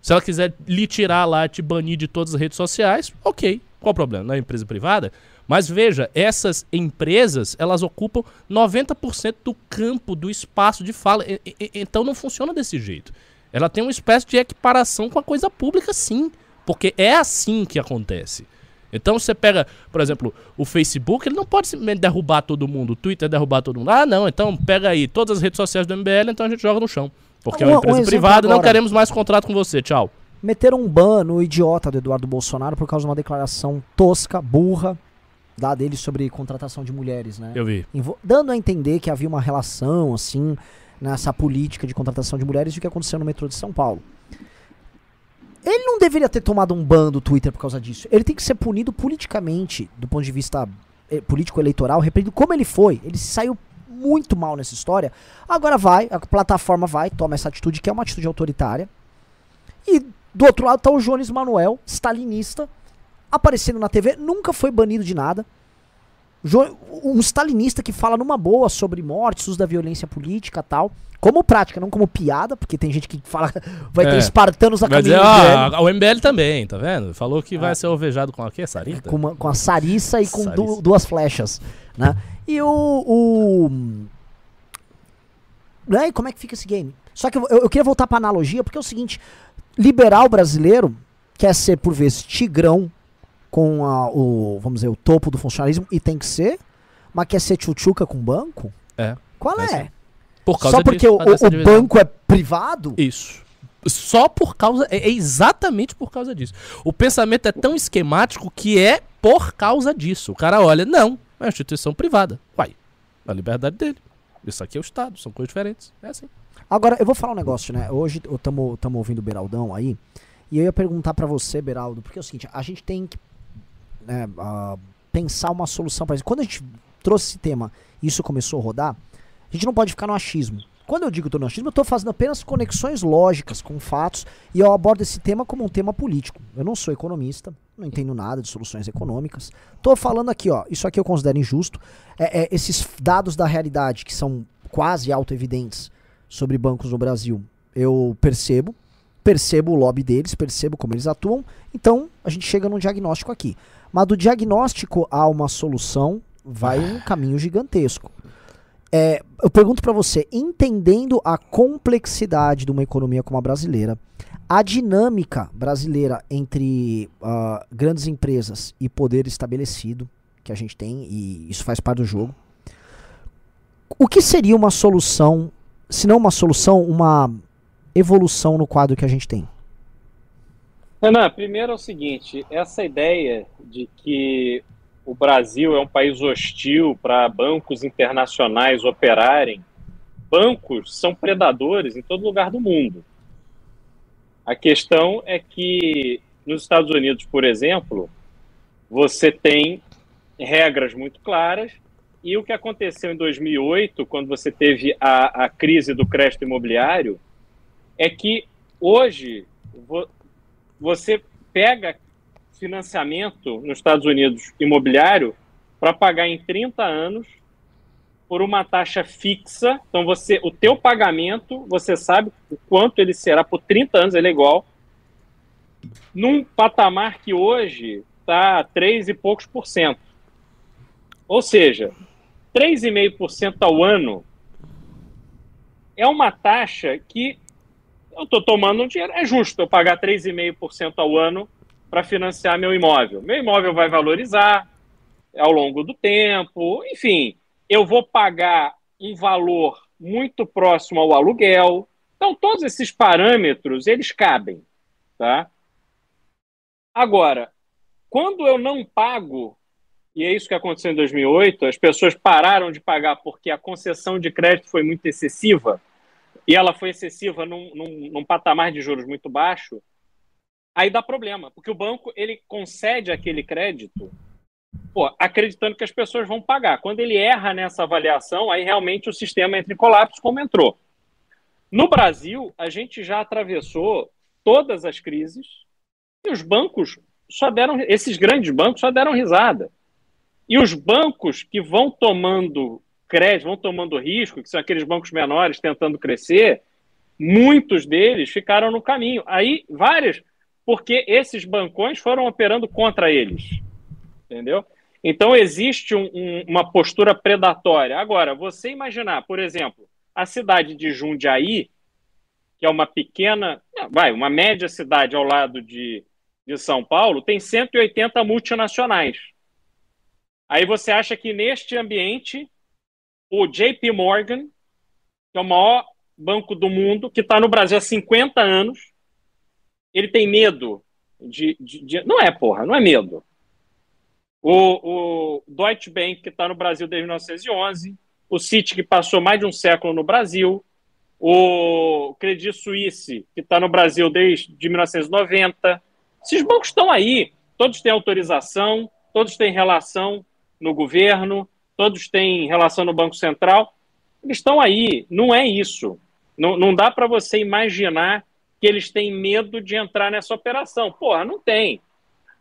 Se ela quiser lhe tirar lá, te banir de todas as redes sociais, ok, qual o problema? Não é empresa privada? Mas veja, essas empresas, elas ocupam 90% do campo, do espaço de fala. E, e, então não funciona desse jeito. Ela tem uma espécie de equiparação com a coisa pública, sim. Porque é assim que acontece. Então você pega, por exemplo, o Facebook, ele não pode simplesmente derrubar todo mundo, o Twitter derrubar todo mundo. Ah, não, então pega aí todas as redes sociais do MBL, então a gente joga no chão. Porque um, é uma empresa um privada, agora, não queremos mais contrato com você, tchau. Meteram um ban no idiota do Eduardo Bolsonaro por causa de uma declaração tosca, burra, da dele sobre contratação de mulheres, né? Eu vi. Invo dando a entender que havia uma relação, assim, nessa política de contratação de mulheres e o que aconteceu no metrô de São Paulo. Ele não deveria ter tomado um ban do Twitter por causa disso. Ele tem que ser punido politicamente, do ponto de vista eh, político-eleitoral, repreendido como ele foi. Ele saiu muito mal nessa história. Agora vai, a plataforma vai, toma essa atitude, que é uma atitude autoritária. E do outro lado tá o Jones Manuel, stalinista, aparecendo na TV, nunca foi banido de nada. Um stalinista que fala numa boa sobre mortes, uso da violência política tal. Como prática, não como piada, porque tem gente que fala vai é. ter espartanos a caminho é, ah, O MBL também, tá vendo? Falou que vai é. ser alvejado com a quê? Sarita? Com, uma, com a Sarissa e com du, duas flechas, né? E o... o... Né? E como é que fica esse game? Só que eu, eu queria voltar pra analogia, porque é o seguinte, liberal brasileiro quer ser, por vezes, tigrão com a, o, vamos dizer, o topo do funcionalismo, e tem que ser, mas quer ser tchutchuca com banco? É. Qual é? é? Por causa Só porque disso, o, o banco é privado? Isso. Só por causa. É, é exatamente por causa disso. O pensamento é tão esquemático que é por causa disso. O cara olha, não, é uma instituição privada. Uai, a liberdade dele. Isso aqui é o Estado, são coisas diferentes. É assim. Agora, eu vou falar um negócio, né? Hoje estamos ouvindo o Beraldão aí. E eu ia perguntar para você, Beraldo, porque é o seguinte, a gente tem que uh, pensar uma solução para isso. Quando a gente trouxe esse tema e isso começou a rodar, a gente não pode ficar no achismo. Quando eu digo estou no achismo, eu estou fazendo apenas conexões lógicas com fatos e eu abordo esse tema como um tema político. Eu não sou economista, não entendo nada de soluções econômicas. Estou falando aqui, ó, isso aqui eu considero injusto. É, é, esses dados da realidade que são quase auto-evidentes sobre bancos no Brasil, eu percebo, percebo o lobby deles, percebo como eles atuam, então a gente chega num diagnóstico aqui. Mas do diagnóstico a uma solução vai um caminho gigantesco. É, eu pergunto para você, entendendo a complexidade de uma economia como a brasileira, a dinâmica brasileira entre uh, grandes empresas e poder estabelecido que a gente tem, e isso faz parte do jogo, o que seria uma solução, se não uma solução, uma evolução no quadro que a gente tem? Renan, primeiro é o seguinte: essa ideia de que o Brasil é um país hostil para bancos internacionais operarem, bancos são predadores em todo lugar do mundo. A questão é que nos Estados Unidos, por exemplo, você tem regras muito claras e o que aconteceu em 2008, quando você teve a, a crise do crédito imobiliário, é que hoje você pega financiamento nos Estados Unidos imobiliário para pagar em 30 anos por uma taxa fixa. Então você, o teu pagamento, você sabe o quanto ele será por 30 anos, ele é igual. Num patamar que hoje está 3 e poucos por cento. Ou seja, 3,5% ao ano é uma taxa que eu estou tomando um dinheiro, é justo eu pagar 3,5% ao ano para financiar meu imóvel. Meu imóvel vai valorizar ao longo do tempo, enfim, eu vou pagar um valor muito próximo ao aluguel. Então, todos esses parâmetros, eles cabem, tá? Agora, quando eu não pago, e é isso que aconteceu em 2008, as pessoas pararam de pagar porque a concessão de crédito foi muito excessiva, e ela foi excessiva num, num, num, patamar de juros muito baixo, aí dá problema, porque o banco ele concede aquele crédito pô, acreditando que as pessoas vão pagar. Quando ele erra nessa avaliação, aí realmente o sistema entra em colapso, como entrou. No Brasil, a gente já atravessou todas as crises e os bancos só deram, esses grandes bancos só deram risada. E os bancos que vão tomando crédito, vão tomando risco, que são aqueles bancos menores tentando crescer, muitos deles ficaram no caminho. Aí, várias, porque esses bancões foram operando contra eles. Entendeu? Então, existe um, um, uma postura predatória. Agora, você imaginar, por exemplo, a cidade de Jundiaí, que é uma pequena, vai, uma média cidade ao lado de, de São Paulo, tem 180 multinacionais. Aí você acha que neste ambiente, o JP Morgan, que é o maior banco do mundo, que está no Brasil há 50 anos, ele tem medo de, de, de, Não é, porra, não é medo. O, o Deutsche Bank, que está no Brasil desde 1911, o Citi, que passou mais de um século no Brasil, o Credit Suisse, que está no Brasil desde 1990. Esses bancos estão aí, todos têm autorização, todos têm relação no governo, todos têm relação no Banco Central. Eles estão aí, não é isso. Não, não dá para você imaginar que eles têm medo de entrar nessa operação. Porra, não tem.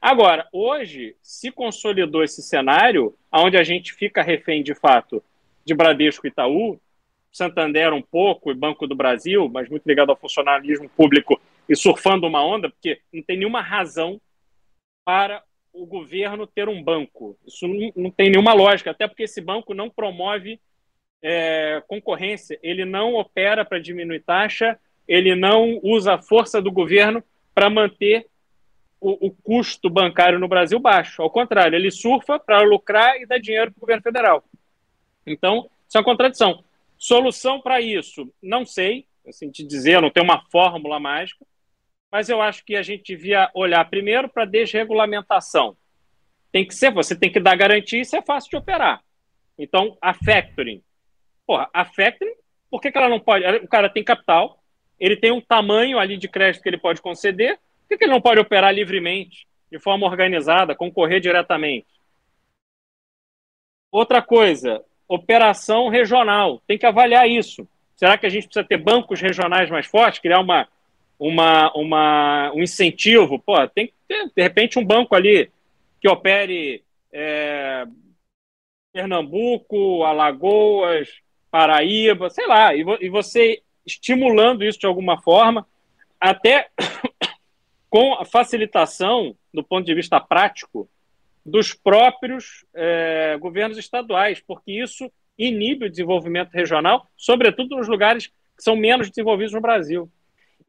Agora, hoje se consolidou esse cenário, onde a gente fica refém de fato de Bradesco e Itaú, Santander um pouco e Banco do Brasil, mas muito ligado ao funcionalismo público e surfando uma onda, porque não tem nenhuma razão para o governo ter um banco. Isso não, tem nenhuma lógica, até porque esse banco não promove é, concorrência, ele não opera para diminuir taxa, ele não usa a força do governo para manter o, o, custo bancário no Brasil baixo. Ao contrário, ele surfa para lucrar e dar dinheiro para o governo federal. Então, isso é uma contradição. Solução para isso, não sei, assim te dizer, não tem uma fórmula mágica, mas eu acho que a gente devia olhar primeiro para a desregulamentação. Tem que ser, você tem que dar garantia e isso é fácil de operar. Então, a factoring. Porra, a factoring, por que, que ela não pode? O cara tem capital, ele tem um tamanho ali de crédito que ele pode conceder, por que, que ele não pode operar livremente, de forma organizada, concorrer diretamente? Outra coisa, operação regional. Tem que avaliar isso. Será que a gente precisa ter bancos regionais mais fortes, criar uma, uma, uma, um incentivo? Pô, tem que ter, de repente, um banco ali que opere é, Pernambuco, Alagoas, Paraíba, sei lá, e, vo, e você estimulando isso de alguma forma, até com a facilitação, do ponto de vista prático, dos próprios é, governos estaduais, porque isso inibe o desenvolvimento regional, sobretudo nos lugares que são menos desenvolvidos no Brasil.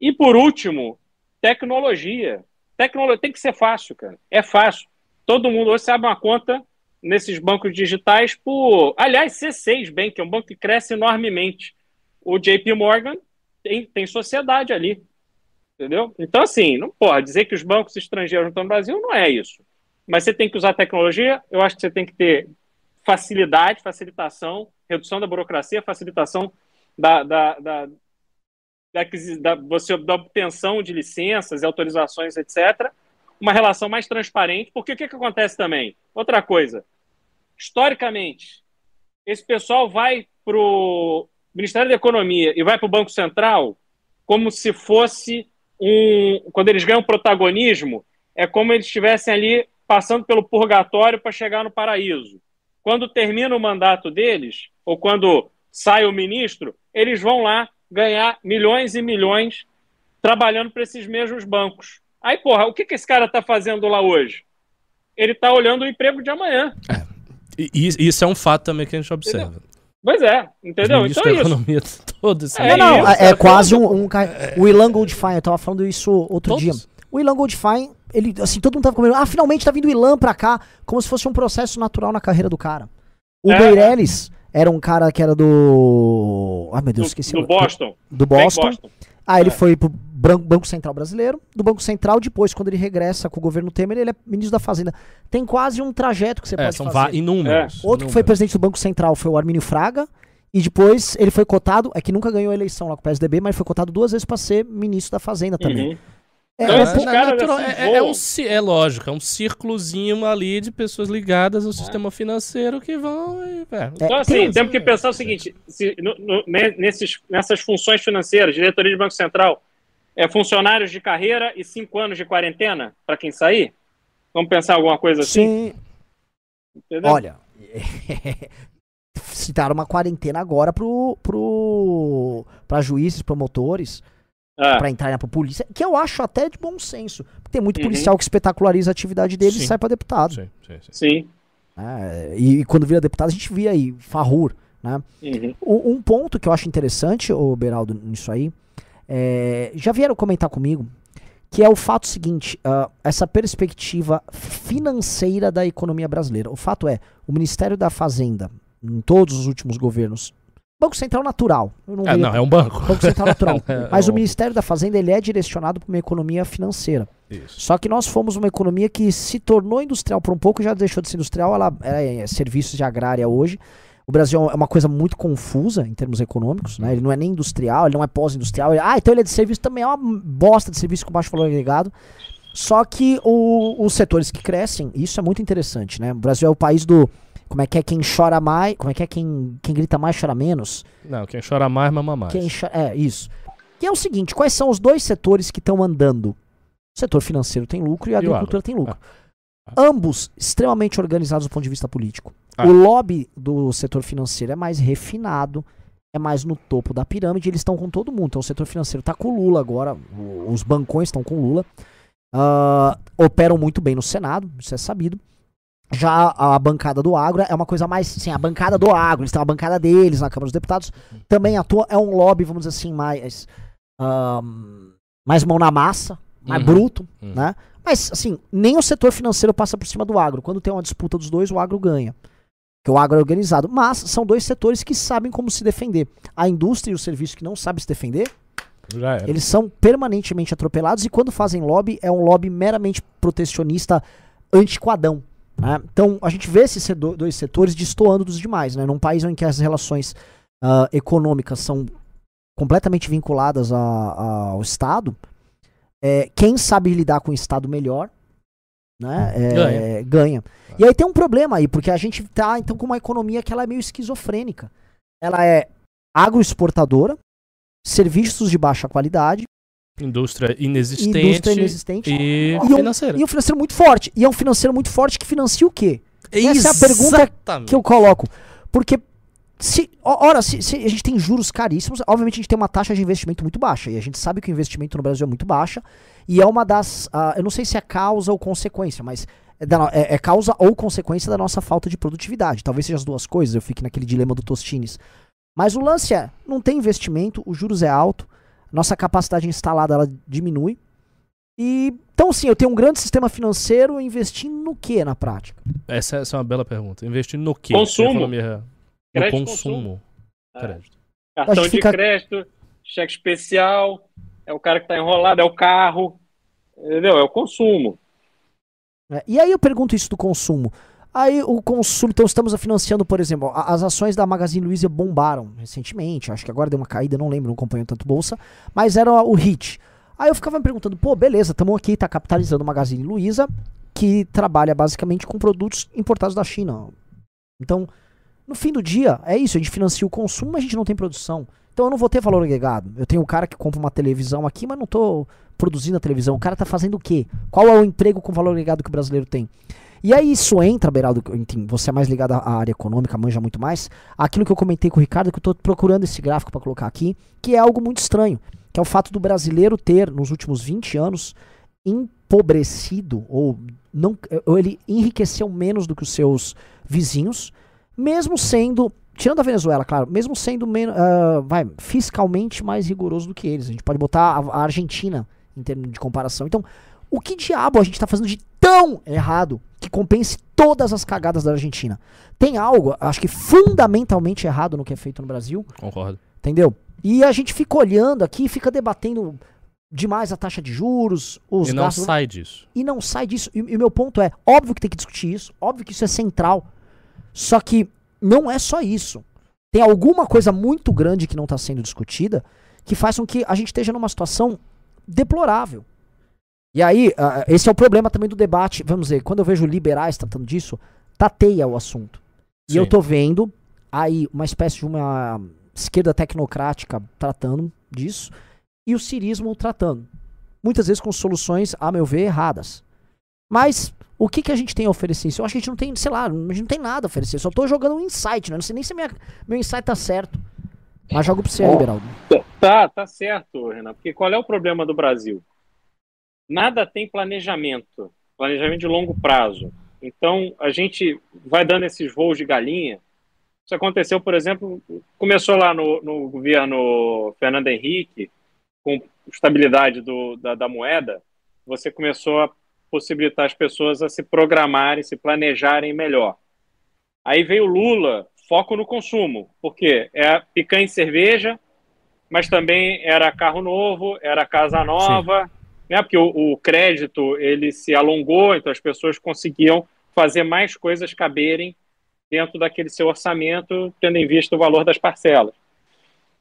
E, por último, tecnologia. Tecnologia tem que ser fácil, cara. É fácil. Todo mundo hoje sabe uma conta nesses bancos digitais por. Aliás, C6 Bank, é um banco que cresce enormemente. O JP Morgan tem, tem sociedade ali. Entendeu? Então, assim, não pode dizer que os bancos estrangeiros não estão no Brasil, não é isso. Mas você tem que usar tecnologia, eu acho que você tem que ter facilidade, facilitação, redução da burocracia, facilitação da, da, da, da, da, você, da obtenção de licenças e autorizações, etc. Uma relação mais transparente, porque o que, que acontece também? Outra coisa, historicamente, esse pessoal vai para o Ministério da Economia e vai para o Banco Central como se fosse um. Quando eles ganham protagonismo, é como eles estivessem ali passando pelo purgatório para chegar no paraíso. Quando termina o mandato deles, ou quando sai o ministro, eles vão lá ganhar milhões e milhões trabalhando para esses mesmos bancos. Aí, porra, o que, que esse cara está fazendo lá hoje? Ele está olhando o emprego de amanhã. É. E, isso é um fato também que a gente observa. Entendeu? Pois é, entendeu? Então é economia isso. Todo esse é, não, não, é, é quase um, um, O Ilan Goldfein, eu tava falando isso outro Todos? dia. O Ilan Goldfein, ele, assim, todo mundo tava comendo. Ah, finalmente tá vindo o Ilan pra cá, como se fosse um processo natural na carreira do cara. O é. Meirelles era um cara que era do. Ah, meu Deus, do, esqueci. Do Boston. Do Boston. Boston. Ah, ele é. foi pro Banco Central Brasileiro. Do Banco Central, depois, quando ele regressa com o governo Temer, ele é ministro da Fazenda. Tem quase um trajeto que você é, pode são fazer. inúmeros. É. Outro inúmeros. que foi presidente do Banco Central foi o Armínio Fraga. E depois ele foi cotado, é que nunca ganhou a eleição lá com o PSDB, mas foi cotado duas vezes para ser ministro da Fazenda também. Uhum. É, então, é, é, é, um, é lógico, é um círculozinho ali de pessoas ligadas ao sistema financeiro que vão. então, assim, temos que pensar o seguinte: se, no, no, nesses, nessas funções financeiras, diretoria de Banco Central, é funcionários de carreira e cinco anos de quarentena para quem sair? Vamos pensar alguma coisa assim? Sim. Entendeu? Olha, citaram uma quarentena agora pro, pro, pra juízes, promotores, Ah, pra entrarem pra polícia, que eu acho até de bom senso. Porque tem muito Uhum. policial que espetaculariza a atividade dele Sim. e sai pra deputado. Sim, sim, sim. sim. né? E, e quando vira deputado, a gente via aí, farrur, né? Uhum. Um, um ponto que eu acho interessante, ô Beraldo, nisso aí, é, já vieram comentar comigo, que é o fato seguinte, ah, essa perspectiva financeira da economia brasileira. O fato é, o Ministério da Fazenda, em todos os últimos governos, Banco Central natural, não É, não, é um banco. Banco Central natural, É, mas é o um- Ministério da Fazenda ele é direcionado para uma economia financeira. Isso. Só que nós fomos uma economia que se tornou industrial por um pouco, já deixou de ser industrial, ela é serviços de agrária hoje. O Brasil é uma coisa muito confusa em termos econômicos, né? Ele não é nem industrial, ele não é pós-industrial. Ah, então ele é de serviço também, é uma bosta de serviço com baixo valor agregado. Só que o- os setores que crescem, isso é muito interessante, né? O Brasil é o país do. Como é que é quem chora mais? Como é que é quem, quem grita mais chora menos? Não, quem chora mais, mama mais. Quem cho- é, isso. Que é o seguinte, quais são os dois setores que estão andando? O setor financeiro tem lucro e a E agricultura agro. tem lucro. Ah. Ambos extremamente organizados do ponto de vista político. Ah. O lobby do setor financeiro é mais refinado, é mais no topo da pirâmide, eles estão com todo mundo. Então o setor financeiro está com o Lula agora, os bancões estão com o Lula. Ah, operam muito bem no Senado, isso é sabido. Já a bancada do agro é uma coisa mais, sim, a bancada do agro, eles têm a bancada deles na Câmara dos Deputados, também atua, é um lobby, vamos dizer assim, mais, ahn, mais mão na massa, mais Uhum. bruto, Uhum. né? Mas, assim, nem o setor financeiro passa por cima do agro. Quando tem uma disputa dos dois, o agro ganha. Porque o agro é organizado. Mas são dois setores que sabem como se defender. A indústria e o serviço que não sabem se defender, eles são permanentemente atropelados e quando fazem lobby, é um lobby meramente protecionista antiquadão. Né? Então a gente vê esses dois setores destoando dos demais. Né? Num país em que as relações ah, econômicas são completamente vinculadas a- a- ao Estado, é, quem sabe lidar com o Estado melhor né, é, Ganha. ganha. E aí tem um problema aí, porque a gente tá então com uma economia que ela é meio esquizofrênica. Ela é agroexportadora, serviços de baixa qualidade, Indústria inexistente, indústria inexistente e, E um- financeira. e um financeiro muito forte. E é um financeiro muito forte que financia o quê? essa é a pergunta Exatamente. Que eu coloco. Porque se, ora, se, se a gente tem juros caríssimos, obviamente a gente tem uma taxa de investimento muito baixa. E a gente sabe que o investimento no Brasil é muito baixa. E é uma das. ah, eu não sei se é causa ou consequência, mas é, da é- é causa ou consequência da nossa falta de produtividade. Talvez seja as duas coisas, eu fique naquele dilema do Tostines. Mas o lance é, não tem investimento, os juros é alto, nossa capacidade instalada ela diminui. E então sim, eu tenho um grande sistema financeiro investindo no que na prática? Essa, essa é uma bela pergunta. Investir no quê? Consumo. Na economia real. No e consumo. É. Crédito. Cartão que de fica- crédito, cheque especial, é o cara que tá enrolado, é o carro, entendeu? É o consumo. É, E aí eu pergunto isso do consumo. Aí o consumo, então estamos financiando, por exemplo, as ações da Magazine Luiza bombaram recentemente, acho que agora deu uma caída, não lembro, não acompanho tanto bolsa, mas era o hit. Aí eu ficava me perguntando, pô, beleza, estamos aqui, tá capitalizando o Magazine Luiza, que trabalha basicamente com produtos importados da China. Então, no fim do dia, é isso, a gente financia o consumo, mas a gente não tem produção. Então eu não vou ter valor agregado. Eu tenho um cara que compra uma televisão aqui, mas não tô produzindo a televisão. O cara tá fazendo o quê? Qual é o emprego com valor agregado que o brasileiro tem? E aí isso entra, Beraldo, enfim, você é mais ligado à área econômica, manja muito mais. Aquilo que eu comentei com o Ricardo, que eu tô procurando esse gráfico para colocar aqui, que é algo muito estranho, que é o fato do brasileiro ter, nos últimos 20 anos, empobrecido, ou, não, ou ele enriqueceu menos do que os seus vizinhos, mesmo sendo, tirando a Venezuela, claro, mesmo sendo menos, ah, vai, fiscalmente mais rigoroso do que eles. A gente pode botar a, a Argentina em termos de comparação. Então, o que diabo a gente tá fazendo de tão errado que compense todas as cagadas da Argentina? Tem algo, acho que fundamentalmente errado no que é feito no Brasil, Concordo. entendeu? E a gente fica olhando aqui, fica debatendo demais a taxa de juros, os e não gastos sai disso. e não sai disso. E o meu ponto é, óbvio que tem que discutir isso, óbvio que isso é central. Só que não é só isso. Tem alguma coisa muito grande que não está sendo discutida que faz com que a gente esteja numa situação deplorável. E aí, ah, esse é o problema também do debate. Vamos dizer, quando eu vejo liberais tratando disso, tateia o assunto. E eu Sim. tô vendo aí uma espécie de uma esquerda tecnocrática tratando disso e o cirismo tratando. Muitas vezes com soluções, a meu ver, erradas. Mas O que, que a gente tem a oferecer? Eu acho que a gente não tem, sei lá, a gente não tem nada a oferecer. Só tô jogando um insight, né? Não sei nem se minha, meu insight tá certo. Mas jogo pra você aí, Beraldo. Tá, tá certo, Renan. Porque qual é o problema do Brasil? Nada tem planejamento, planejamento de longo prazo. Então, a gente vai dando esses voos de galinha. Isso aconteceu, por exemplo, começou lá no, no governo Fernando Henrique, com estabilidade do, da, da moeda, você começou a possibilitar as pessoas a se programarem, se planejarem melhor. Aí veio Lula, foco no consumo, porque é picanha e cerveja, mas também era carro novo, era casa nova, Sim. Né? Porque o, o, crédito ele se alongou, então as pessoas conseguiam fazer mais coisas caberem dentro daquele seu orçamento, tendo em vista o valor das parcelas.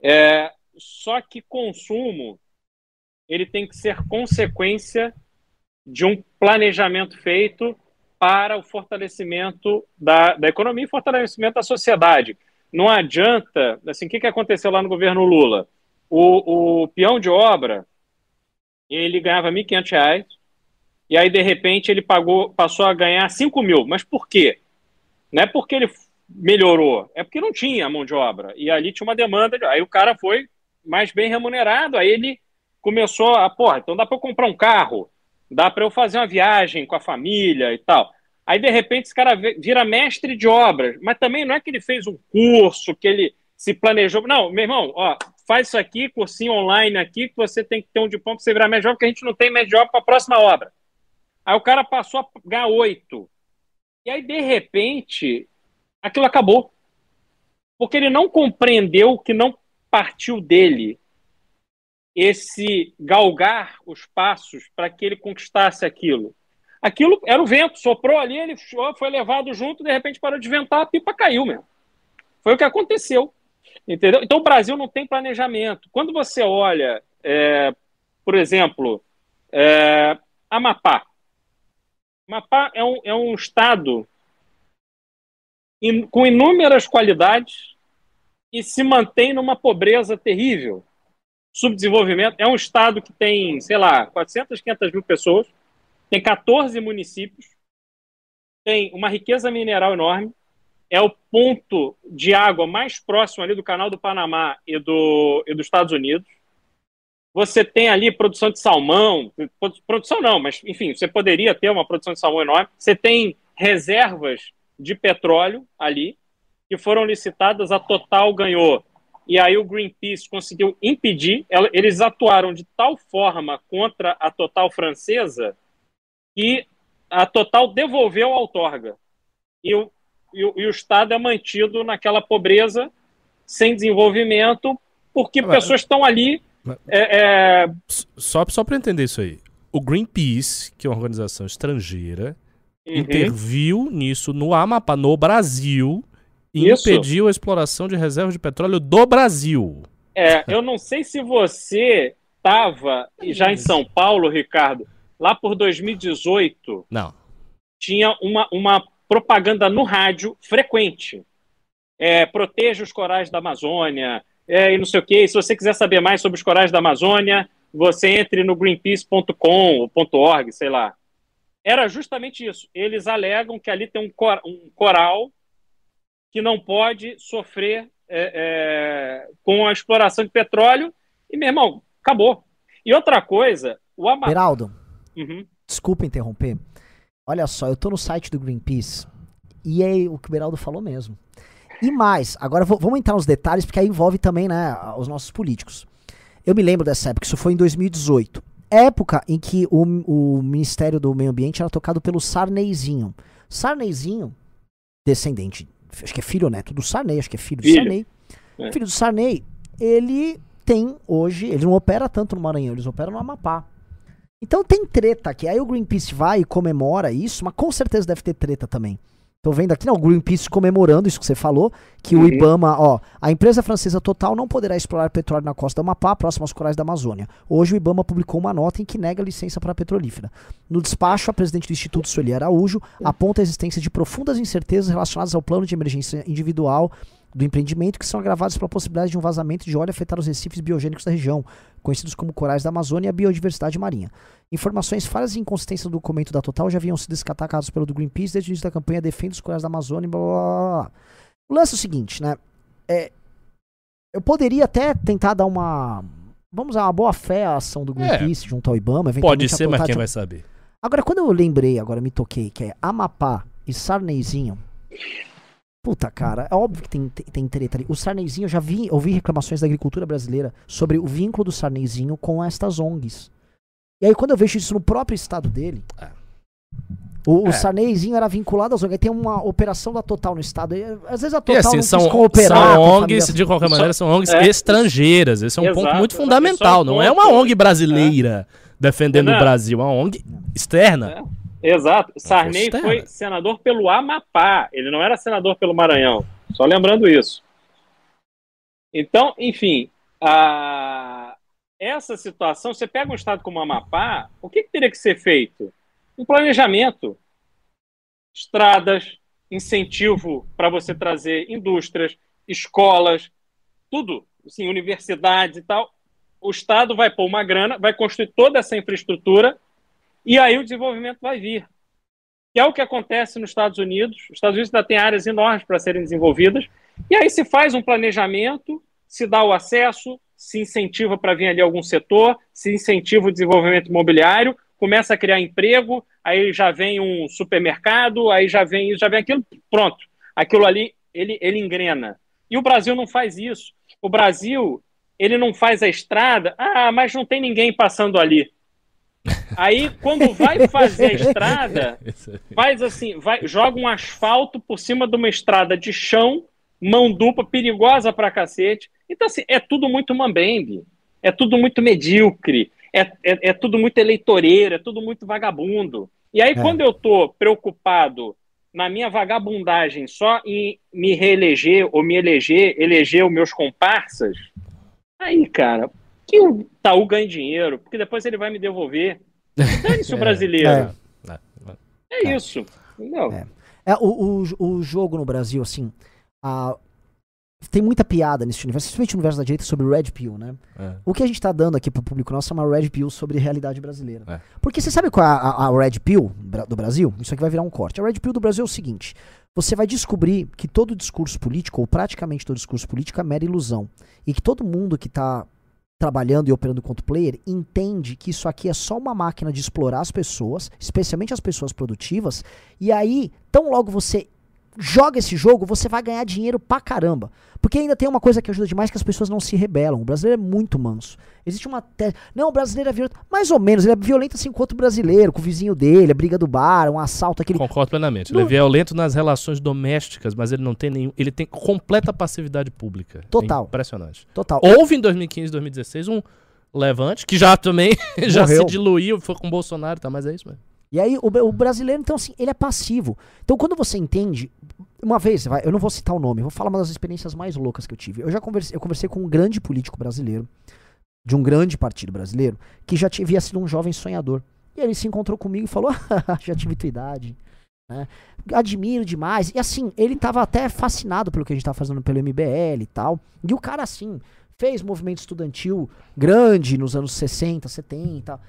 É, só que consumo ele tem que ser consequência de um planejamento feito para o fortalecimento da, da economia e fortalecimento da sociedade. Não adianta, assim, o que, que aconteceu lá no governo Lula? O, o peão de obra, ele ganhava R$ 1.500, e aí, de repente, ele pagou, passou a ganhar 5 mil. Mas por quê? Não é porque ele melhorou, é porque não tinha mão de obra. E ali tinha uma demanda, aí o cara foi mais bem remunerado, aí ele começou a, porra, então dá para eu comprar um carro, dá para eu fazer uma viagem com a família e tal. Aí, de repente, esse cara vira mestre de obras, mas também não é que ele fez um curso, que ele se planejou. Não, meu irmão, ó, faz isso aqui, cursinho online aqui, que você tem que ter um diploma para você virar obra, porque a gente não tem obra para a próxima obra. Aí o cara passou a ganhar oito. E aí, de repente, aquilo acabou. Porque ele não compreendeu que não partiu dele esse galgar os passos para que ele conquistasse aquilo. Aquilo era o vento, soprou ali, ele foi levado junto, de repente parou de ventar, a pipa caiu mesmo. Foi o que aconteceu. Entendeu? Então o Brasil não tem planejamento. Quando você olha, é, por exemplo, é, Amapá. Amapá é um, é um estado in, com inúmeras qualidades e se mantém numa pobreza terrível subdesenvolvimento. É um estado que tem, sei lá, 400, 500 mil pessoas, tem 14 municípios, tem uma riqueza mineral enorme, é o ponto de água mais próximo ali do canal do Panamá e, do, e dos Estados Unidos. Você tem ali produção de salmão, produção não, mas enfim, você poderia ter uma produção de salmão enorme. Você tem reservas de petróleo ali, que foram licitadas, a Total ganhou e aí o Greenpeace conseguiu impedir. Eles atuaram de tal forma contra a Total francesa que a Total devolveu a outorga. E o, e o, e o Estado é mantido naquela pobreza, sem desenvolvimento, porque pessoas estão ali. É, é... Só, só para entender isso aí. O Greenpeace, que é uma organização estrangeira, uhum. interviu nisso no Amapá, no Brasil, e Isso. impediu a exploração de reservas de petróleo do Brasil. É, eu não sei se você estava já em São Paulo, Ricardo, lá por 2018. Não. Tinha uma, uma propaganda no rádio frequente. É, proteja os corais da Amazônia, é, e não sei o quê. Se você quiser saber mais sobre os corais da Amazônia, você entre no greenpeace.com, .org, sei lá. Era justamente isso. Eles alegam que ali tem um, cor, um coral que não pode sofrer é, é, com a exploração de petróleo. E, meu irmão, acabou. E outra coisa, o Amapá. Beraldo, uhum. desculpa interromper. Olha só, eu tô no site do Greenpeace e é o que o Beraldo falou mesmo. E mais, agora vamos entrar nos detalhes, porque aí envolve também né, os nossos políticos. Eu me lembro dessa época, isso foi em 2018. Época em que o, o Ministério do Meio Ambiente era tocado pelo Sarneyzinho. Sarneyzinho, descendente acho que é filho ou neto do Sarney, acho que é filho, filho. do Sarney. É. Filho do Sarney, ele tem hoje, ele não opera tanto no Maranhão, eles operam no Amapá. Então tem treta aqui. Aí o Greenpeace vai e comemora isso, mas com certeza deve ter treta também. Tô vendo aqui, não, o Greenpeace comemorando isso que você falou, que uhum. o IBAMA, ó, a empresa francesa Total não poderá explorar petróleo na costa do Amapá, próximo aos corais da Amazônia. Hoje o IBAMA publicou uma nota em que nega licença para a petrolífera. No despacho, a presidente do Instituto Sueli Araújo aponta a existência de profundas incertezas relacionadas ao plano de emergência individual do empreendimento que são agravados pela possibilidade de um vazamento de óleo afetar os recifes biogênicos da região, conhecidos como corais da Amazônia e a biodiversidade marinha. Informações falhas e inconsistências do documento da Total já haviam sido destacadas pelo do Greenpeace desde o início da campanha Defenda os Corais da Amazônia e blá blá blá. blá. O lance é o seguinte, né? É, eu poderia até tentar dar uma. Vamos usar uma boa fé à ação do Greenpeace junto ao IBAMA. Pode ser, mas quem de- vai saber? Agora, quando eu lembrei, agora me toquei, que é Amapá e Sarneyzinho. Puta, cara, é óbvio que tem, tem, tem treta ali. O Sarneyzinho, eu já vi, ouvi reclamações da agricultura brasileira sobre o vínculo do Sarneyzinho com estas ONGs. E aí, quando eu vejo isso no próprio estado dele, É. o, o É. Sarneyzinho era vinculado às ONGs. Aí tem uma operação da Total no estado. e, às vezes a Total E assim, não são, quis cooperar são ONGs, de qualquer maneira, são ONGs é, estrangeiras. Esse é um ponto Exato, muito exato. fundamental. É um Não é uma ponto- ONG brasileira defendendo Não. o Brasil, é uma ONG externa. Exato. Sarney foi senador pelo Amapá. Ele não era senador pelo Maranhão. Só lembrando isso. Então, enfim, a- essa situação, você pega um estado como o Amapá, o que, que teria que ser feito? Um planejamento. Estradas, incentivo para você trazer indústrias, escolas, tudo, assim, universidades e tal. O Estado vai pôr uma grana, vai construir toda essa infraestrutura e aí o desenvolvimento vai vir. Que é o que acontece nos Estados Unidos. Os Estados Unidos ainda têm áreas enormes para serem desenvolvidas. E aí se faz um planejamento, se dá o acesso, se incentiva para vir ali algum setor, se incentiva o desenvolvimento imobiliário, começa a criar emprego, aí já vem um supermercado, aí já vem já vem aquilo, pronto. Aquilo ali, ele, ele engrena. E o Brasil não faz isso. O Brasil, ele não faz a estrada, ah, mas não tem ninguém passando ali. Aí, quando vai fazer a estrada, faz assim, vai, joga um asfalto por cima de uma estrada de chão, mão dupla, perigosa pra cacete. Então, assim, é tudo muito mambembe, é tudo muito medíocre, é, é, é tudo muito eleitoreiro, é tudo muito vagabundo. E aí, É. quando eu tô preocupado na minha vagabundagem só em me reeleger ou me eleger, eleger os meus comparsas, aí, cara, que o Itaú ganhe dinheiro, porque depois ele vai me devolver. Dane-se o É. brasileiro. É. É, É. isso. Não. É. É, o, o, o jogo no Brasil, assim, a- tem muita piada nesse universo, principalmente no universo da direita, sobre Red Pill, né? É. O que a gente tá dando aqui pro público nosso é uma Red Pill sobre realidade brasileira. É. Porque você sabe qual é a, a- Red Pill do Brasil? Isso aqui vai virar um corte. A Red Pill do Brasil é o seguinte: você vai descobrir que todo discurso político, ou praticamente todo discurso político, é mera ilusão. E que todo mundo que tá trabalhando e operando quanto player entende que isso aqui é só uma máquina de explorar as pessoas, especialmente as pessoas produtivas, e aí, tão logo você joga esse jogo, você vai ganhar dinheiro pra caramba. Porque ainda tem uma coisa que ajuda demais que as pessoas não se rebelam. O brasileiro é muito manso. Existe uma tese. Não, o brasileiro é violento. Mais ou menos, ele é violento assim com outro brasileiro, com o vizinho dele, a briga do bar, um assalto, aquele. Concordo plenamente. Não- Ele é violento nas relações domésticas, mas ele não tem nenhum. Ele tem completa passividade pública. Total. É impressionante. Total. Houve em 2015, 2016 um levante, que já também já se diluiu, foi com o Bolsonaro, tá? Mas é isso mesmo. E aí, o, o brasileiro, então, assim, ele é passivo. Então, quando você entende. Uma vez, vai, eu não vou citar o nome, vou falar uma das experiências mais loucas que eu tive. Eu já conversei, eu conversei com um grande político brasileiro, de um grande partido brasileiro, que já havia sido um jovem sonhador. E ele se encontrou comigo e falou: "Ah, já tive tua idade. Né? Admiro demais. E assim, ele tava até fascinado pelo que a gente tava fazendo pelo MBL e tal. E o cara, assim, fez movimento estudantil grande nos anos 60, 70.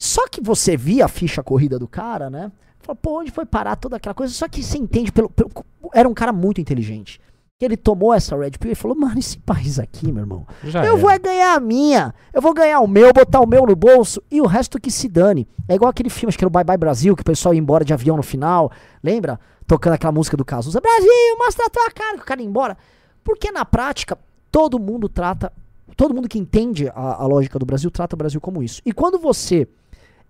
Só que você via a ficha corrida do cara, né? Fala, pô, onde foi parar toda aquela coisa? Só que você entende, pelo, pelo- era um cara muito inteligente. Que ele tomou essa Red Pill e falou, mano, esse país aqui, meu irmão, Já eu era. vou é ganhar a minha, eu vou ganhar o meu, botar o meu no bolso e o resto que se dane. É igual aquele filme, acho que era o Bye Bye Brasil, que o pessoal ia embora de avião no final, lembra? Tocando aquela música do Cazuza, Brasil, mostra a tua cara, que o cara ia embora. Porque na prática, todo mundo trata, todo mundo que entende a, a lógica do Brasil, trata o Brasil como isso. E quando você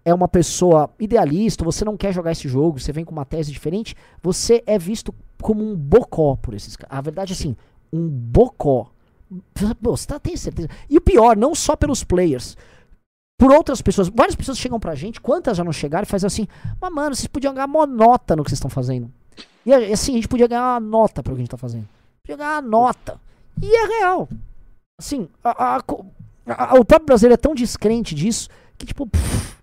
é uma pessoa idealista, você não quer jogar esse jogo, você vem com uma tese diferente, você é visto como um bocó por esses caras. A verdade é assim, um bocó. Você tá, tem certeza? E o pior, não só pelos players, por outras pessoas. Várias pessoas chegam pra gente, quantas já não chegaram e fazem assim, mas mano, vocês podiam ganhar uma nota no que vocês estão fazendo. E assim, a gente podia ganhar uma nota pelo que a gente tá fazendo. Podia ganhar uma nota. E é real. Assim, a- a- a- o próprio brasileiro é tão descrente disso que, tipo, pff,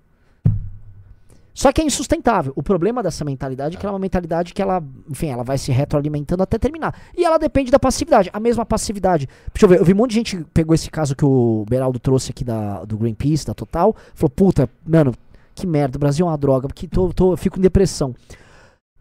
Só que é insustentável. O problema dessa mentalidade é que ela é uma mentalidade que ela, enfim, ela vai se retroalimentando até terminar. E ela depende da passividade. A mesma passividade. Deixa eu ver, eu vi um monte de gente pegou esse caso que o Beraldo trouxe aqui da, do Greenpeace, da Total, falou, puta, mano, que merda, o Brasil é uma droga, porque tô, tô, eu fico em depressão.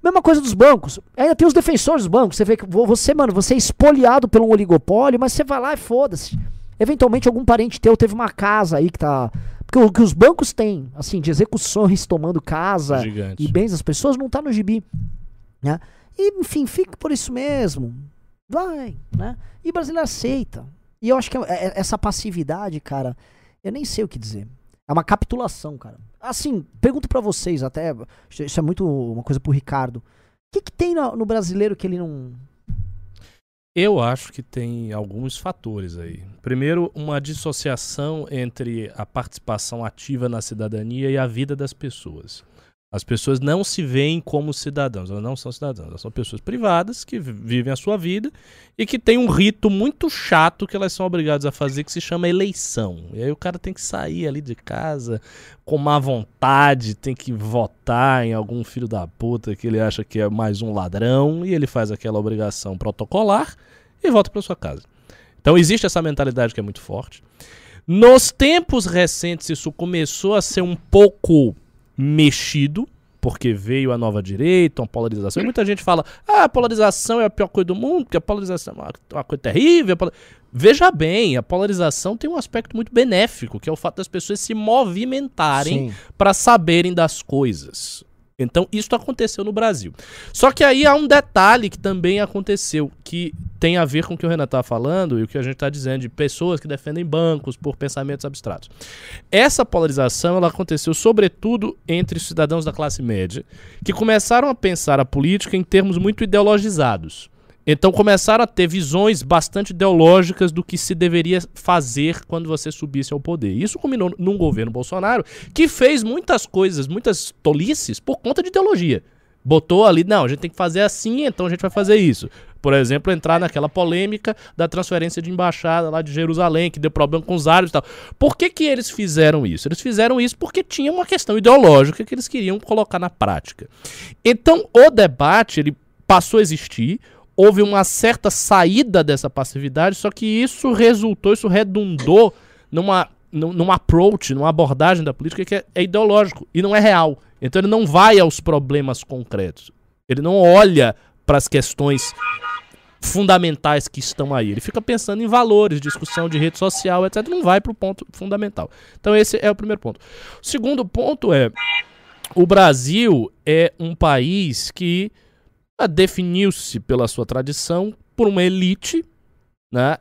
Mesma coisa dos bancos. Ainda tem os defensores dos bancos. Você vê que você, mano, você é espoliado por um oligopólio, mas você vai lá e foda-se. Eventualmente algum parente teu teve uma casa aí que tá porque o que os bancos têm, assim, de execuções tomando casa Gigante. e bens das pessoas, não tá no gibi. Né? E, enfim, fica por isso mesmo. Vai, né? E o brasileiro aceita. E eu acho que é, é, essa passividade, cara, eu nem sei o que dizer. É uma capitulação, cara. Assim, pergunto para vocês até, isso é muito uma coisa pro Ricardo. O que, que tem no, no brasileiro que ele não, eu acho que tem alguns fatores aí. Primeiro, uma dissociação entre a participação ativa na cidadania e a vida das pessoas. As pessoas não se veem como cidadãos, elas não são cidadãos, elas são pessoas privadas que vivem a sua vida e que tem um rito muito chato que elas são obrigadas a fazer que se chama eleição. E aí o cara tem que sair ali de casa com má vontade, tem que votar em algum filho da puta que ele acha que é mais um ladrão e ele faz aquela obrigação protocolar e volta para sua casa. Então existe essa mentalidade que é muito forte. Nos tempos recentes isso começou a ser um pouco mexido, porque veio a nova direita, uma polarização. E muita gente fala: ah, a polarização é a pior coisa do mundo, porque a polarização é uma coisa terrível. Veja bem, a polarização tem um aspecto muito benéfico, que é o fato das pessoas se movimentarem para saberem das coisas. Então, isso aconteceu no Brasil. Só que aí há um detalhe que também aconteceu, que tem a ver com o que o Renan está falando e o que a gente está dizendo de pessoas que defendem bancos por pensamentos abstratos. Essa polarização ela aconteceu sobretudo entre os cidadãos da classe média, que começaram a pensar a política em termos muito ideologizados. Então começaram a ter visões bastante ideológicas do que se deveria fazer quando você subisse ao poder. Isso culminou num governo Bolsonaro que fez muitas coisas, muitas tolices por conta de ideologia. Botou ali, não, a gente tem que fazer assim, então a gente vai fazer isso. Por exemplo, entrar naquela polêmica da transferência de embaixada lá de Jerusalém, que deu problema com os árabes e tal. Por que, que eles fizeram isso? Eles fizeram isso porque tinha uma questão ideológica que eles queriam colocar na prática. Então, o debate, ele passou a existir, houve uma certa saída dessa passividade, só que isso resultou, isso redundou numa, num, approach, numa abordagem da política que é, é ideológico e não é real. Então ele não vai aos problemas concretos. Ele não olha para as questões fundamentais que estão aí. Ele fica pensando em valores, discussão de rede social, etc. Não vai para o ponto fundamental. Então esse é o primeiro ponto. O segundo ponto é o Brasil é um país que definiu-se pela sua tradição por uma elite, né,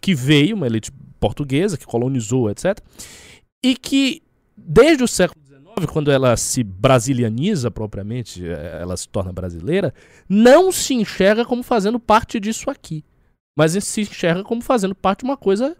que veio, uma elite portuguesa, que colonizou, etc., e que desde o século XIX, quando ela se brasilianiza propriamente, é, ela se torna brasileira, não se enxerga como fazendo parte disso aqui, mas se enxerga como fazendo parte de uma coisa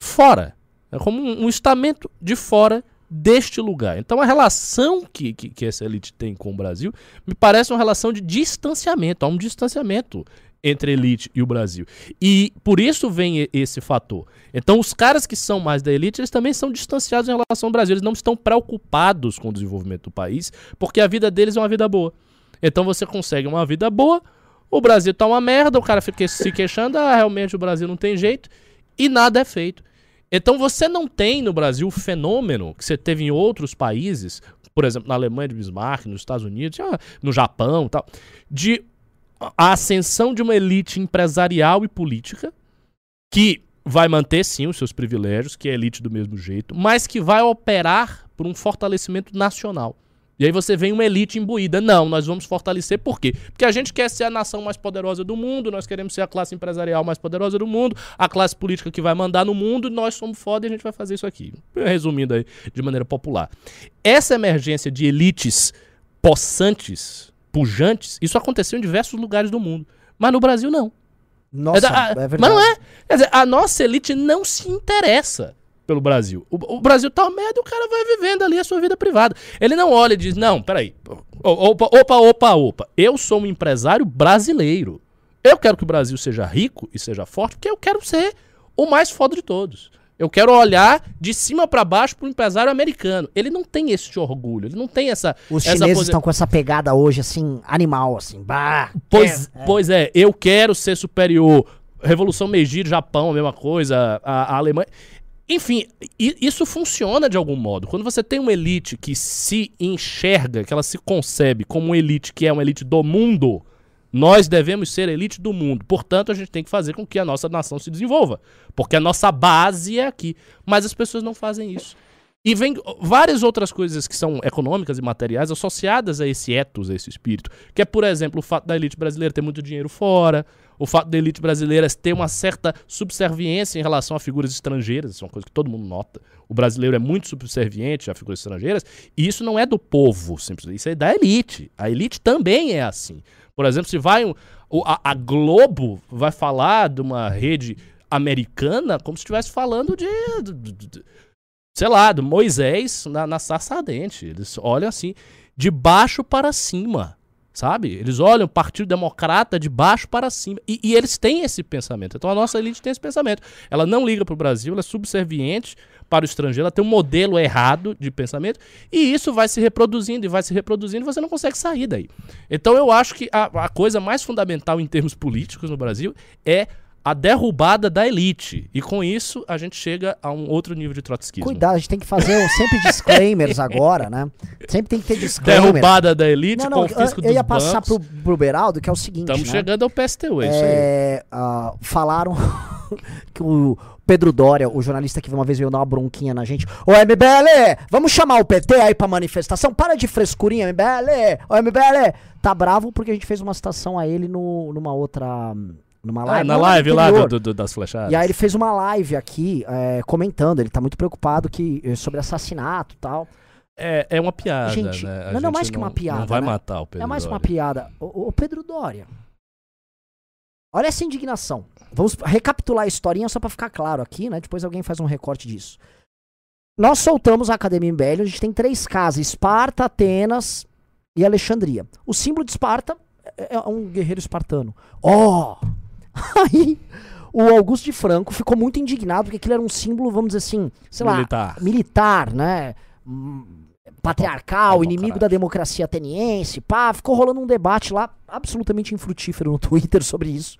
fora, é como um estamento de fora deste lugar. Então a relação que, que, que, essa elite tem com o Brasil me parece uma relação de distanciamento, há um distanciamento entre a elite e o Brasil. E por isso vem esse fator. Então os caras que são mais da elite, eles também são distanciados em relação ao Brasil, eles não estão preocupados com o desenvolvimento do país, porque a vida deles é uma vida boa. Então você consegue uma vida boa, o Brasil tá uma merda, o cara fica se queixando, ah, realmente o Brasil não tem jeito, e nada é feito. Então você não tem no Brasil o fenômeno que você teve em outros países, por exemplo, na Alemanha de Bismarck, nos Estados Unidos, no Japão tal, de a ascensão de uma elite empresarial e política que vai manter sim os seus privilégios, que é elite do mesmo jeito, mas que vai operar por um fortalecimento nacional. E aí você vem uma elite imbuída. Não, nós vamos fortalecer por quê? Porque a gente quer ser a nação mais poderosa do mundo, nós queremos ser a classe empresarial mais poderosa do mundo, a classe política que vai mandar no mundo, nós somos foda e a gente vai fazer isso aqui. Resumindo aí de maneira popular. Essa emergência de elites possantes, pujantes, isso aconteceu em diversos lugares do mundo. Mas no Brasil não. Nossa, é, a, é verdade. Mas não é. Quer dizer, a nossa elite não se interessa pelo Brasil. O, o Brasil tá merda e o cara vai vivendo ali a sua vida privada. Ele não olha e diz, não, peraí, opa, opa, opa, opa, eu sou um empresário brasileiro. Eu quero que o Brasil seja rico e seja forte, porque eu quero ser o mais foda de todos. Eu quero olhar de cima pra baixo pro empresário americano. Ele não tem esse orgulho, ele não tem essa. Os essa chineses estão com essa pegada hoje, assim, animal, assim. Bah, Pois é, pois é, eu quero ser superior. Revolução Meiji, Japão, a mesma coisa, a, a Alemanha. Enfim, isso funciona de algum modo. Quando você tem uma elite que se enxerga, que ela se concebe como uma elite que é uma elite do mundo, nós devemos ser a elite do mundo. Portanto, a gente tem que fazer com que a nossa nação se desenvolva. Porque a nossa base é aqui. Mas as pessoas não fazem isso. E vem várias outras coisas que são econômicas e materiais associadas a esse ethos, a esse espírito. Que é, por exemplo, o fato da elite brasileira ter muito dinheiro fora, o fato da elite brasileira ter uma certa subserviência em relação a figuras estrangeiras, isso é uma coisa que todo mundo nota. O brasileiro é muito subserviente a figuras estrangeiras, e isso não é do povo, simplesmente, isso é da elite. A elite também é assim. Por exemplo, se vai um, a, a Globo vai falar de uma rede americana como se estivesse falando de, de- de- de- sei lá, do Moisés na, na ardente. Eles olham assim, de baixo para cima, sabe? Eles olham o Partido Democrata de baixo para cima. E, e eles têm esse pensamento. Então a nossa elite tem esse pensamento. Ela não liga para o Brasil, ela é subserviente para o estrangeiro, ela tem um modelo errado de pensamento, e isso vai se reproduzindo e vai se reproduzindo e você não consegue sair daí. Então eu acho que a, a coisa mais fundamental em termos políticos no Brasil é a derrubada da elite. E com isso a gente chega a um outro nível de trotskismo. Cuidado, a gente tem que fazer sempre disclaimers agora, né? Sempre tem que ter disclaimer. Derrubada da elite, Não, não, confisco eu, eu ia passar bancos. pro, pro Beraldo, que é o seguinte, Estamos né? chegando ao PSTU, é isso aí. É, ah, falaram que o Pedro Dória, o jornalista que uma vez veio dar uma bronquinha na gente. Ô MBL, vamos chamar o PT aí pra manifestação? Para de frescurinha, MBL. Ô MBL, tá bravo porque a gente fez uma citação a ele no, numa outra. Numa Ah, live. na não, live lá do, do- das flechadas. E aí ele fez uma live aqui é, comentando, ele tá muito preocupado que, eh, sobre assassinato e tal. É, é uma piada, Gente, né? Não, gente mais que uma piada, Não vai né? matar o Pedro é mais uma Dória. piada. Ô, ô, Pedro Dória. Olha essa indignação. Vamos recapitular a historinha só pra ficar claro aqui, né? Depois alguém faz um recorte disso. Nós soltamos a Academia MBL, a gente tem três casas: Esparta, Atenas e Alexandria. O símbolo de Esparta é é um guerreiro espartano. Ó! Aí o Augusto de Franco ficou muito indignado porque aquilo era um símbolo, vamos dizer assim, sei lá, Militar. militar, né? Hum, Patriarcal, inimigo da democracia ateniense, pá, ficou rolando um debate lá absolutamente infrutífero no Twitter sobre isso.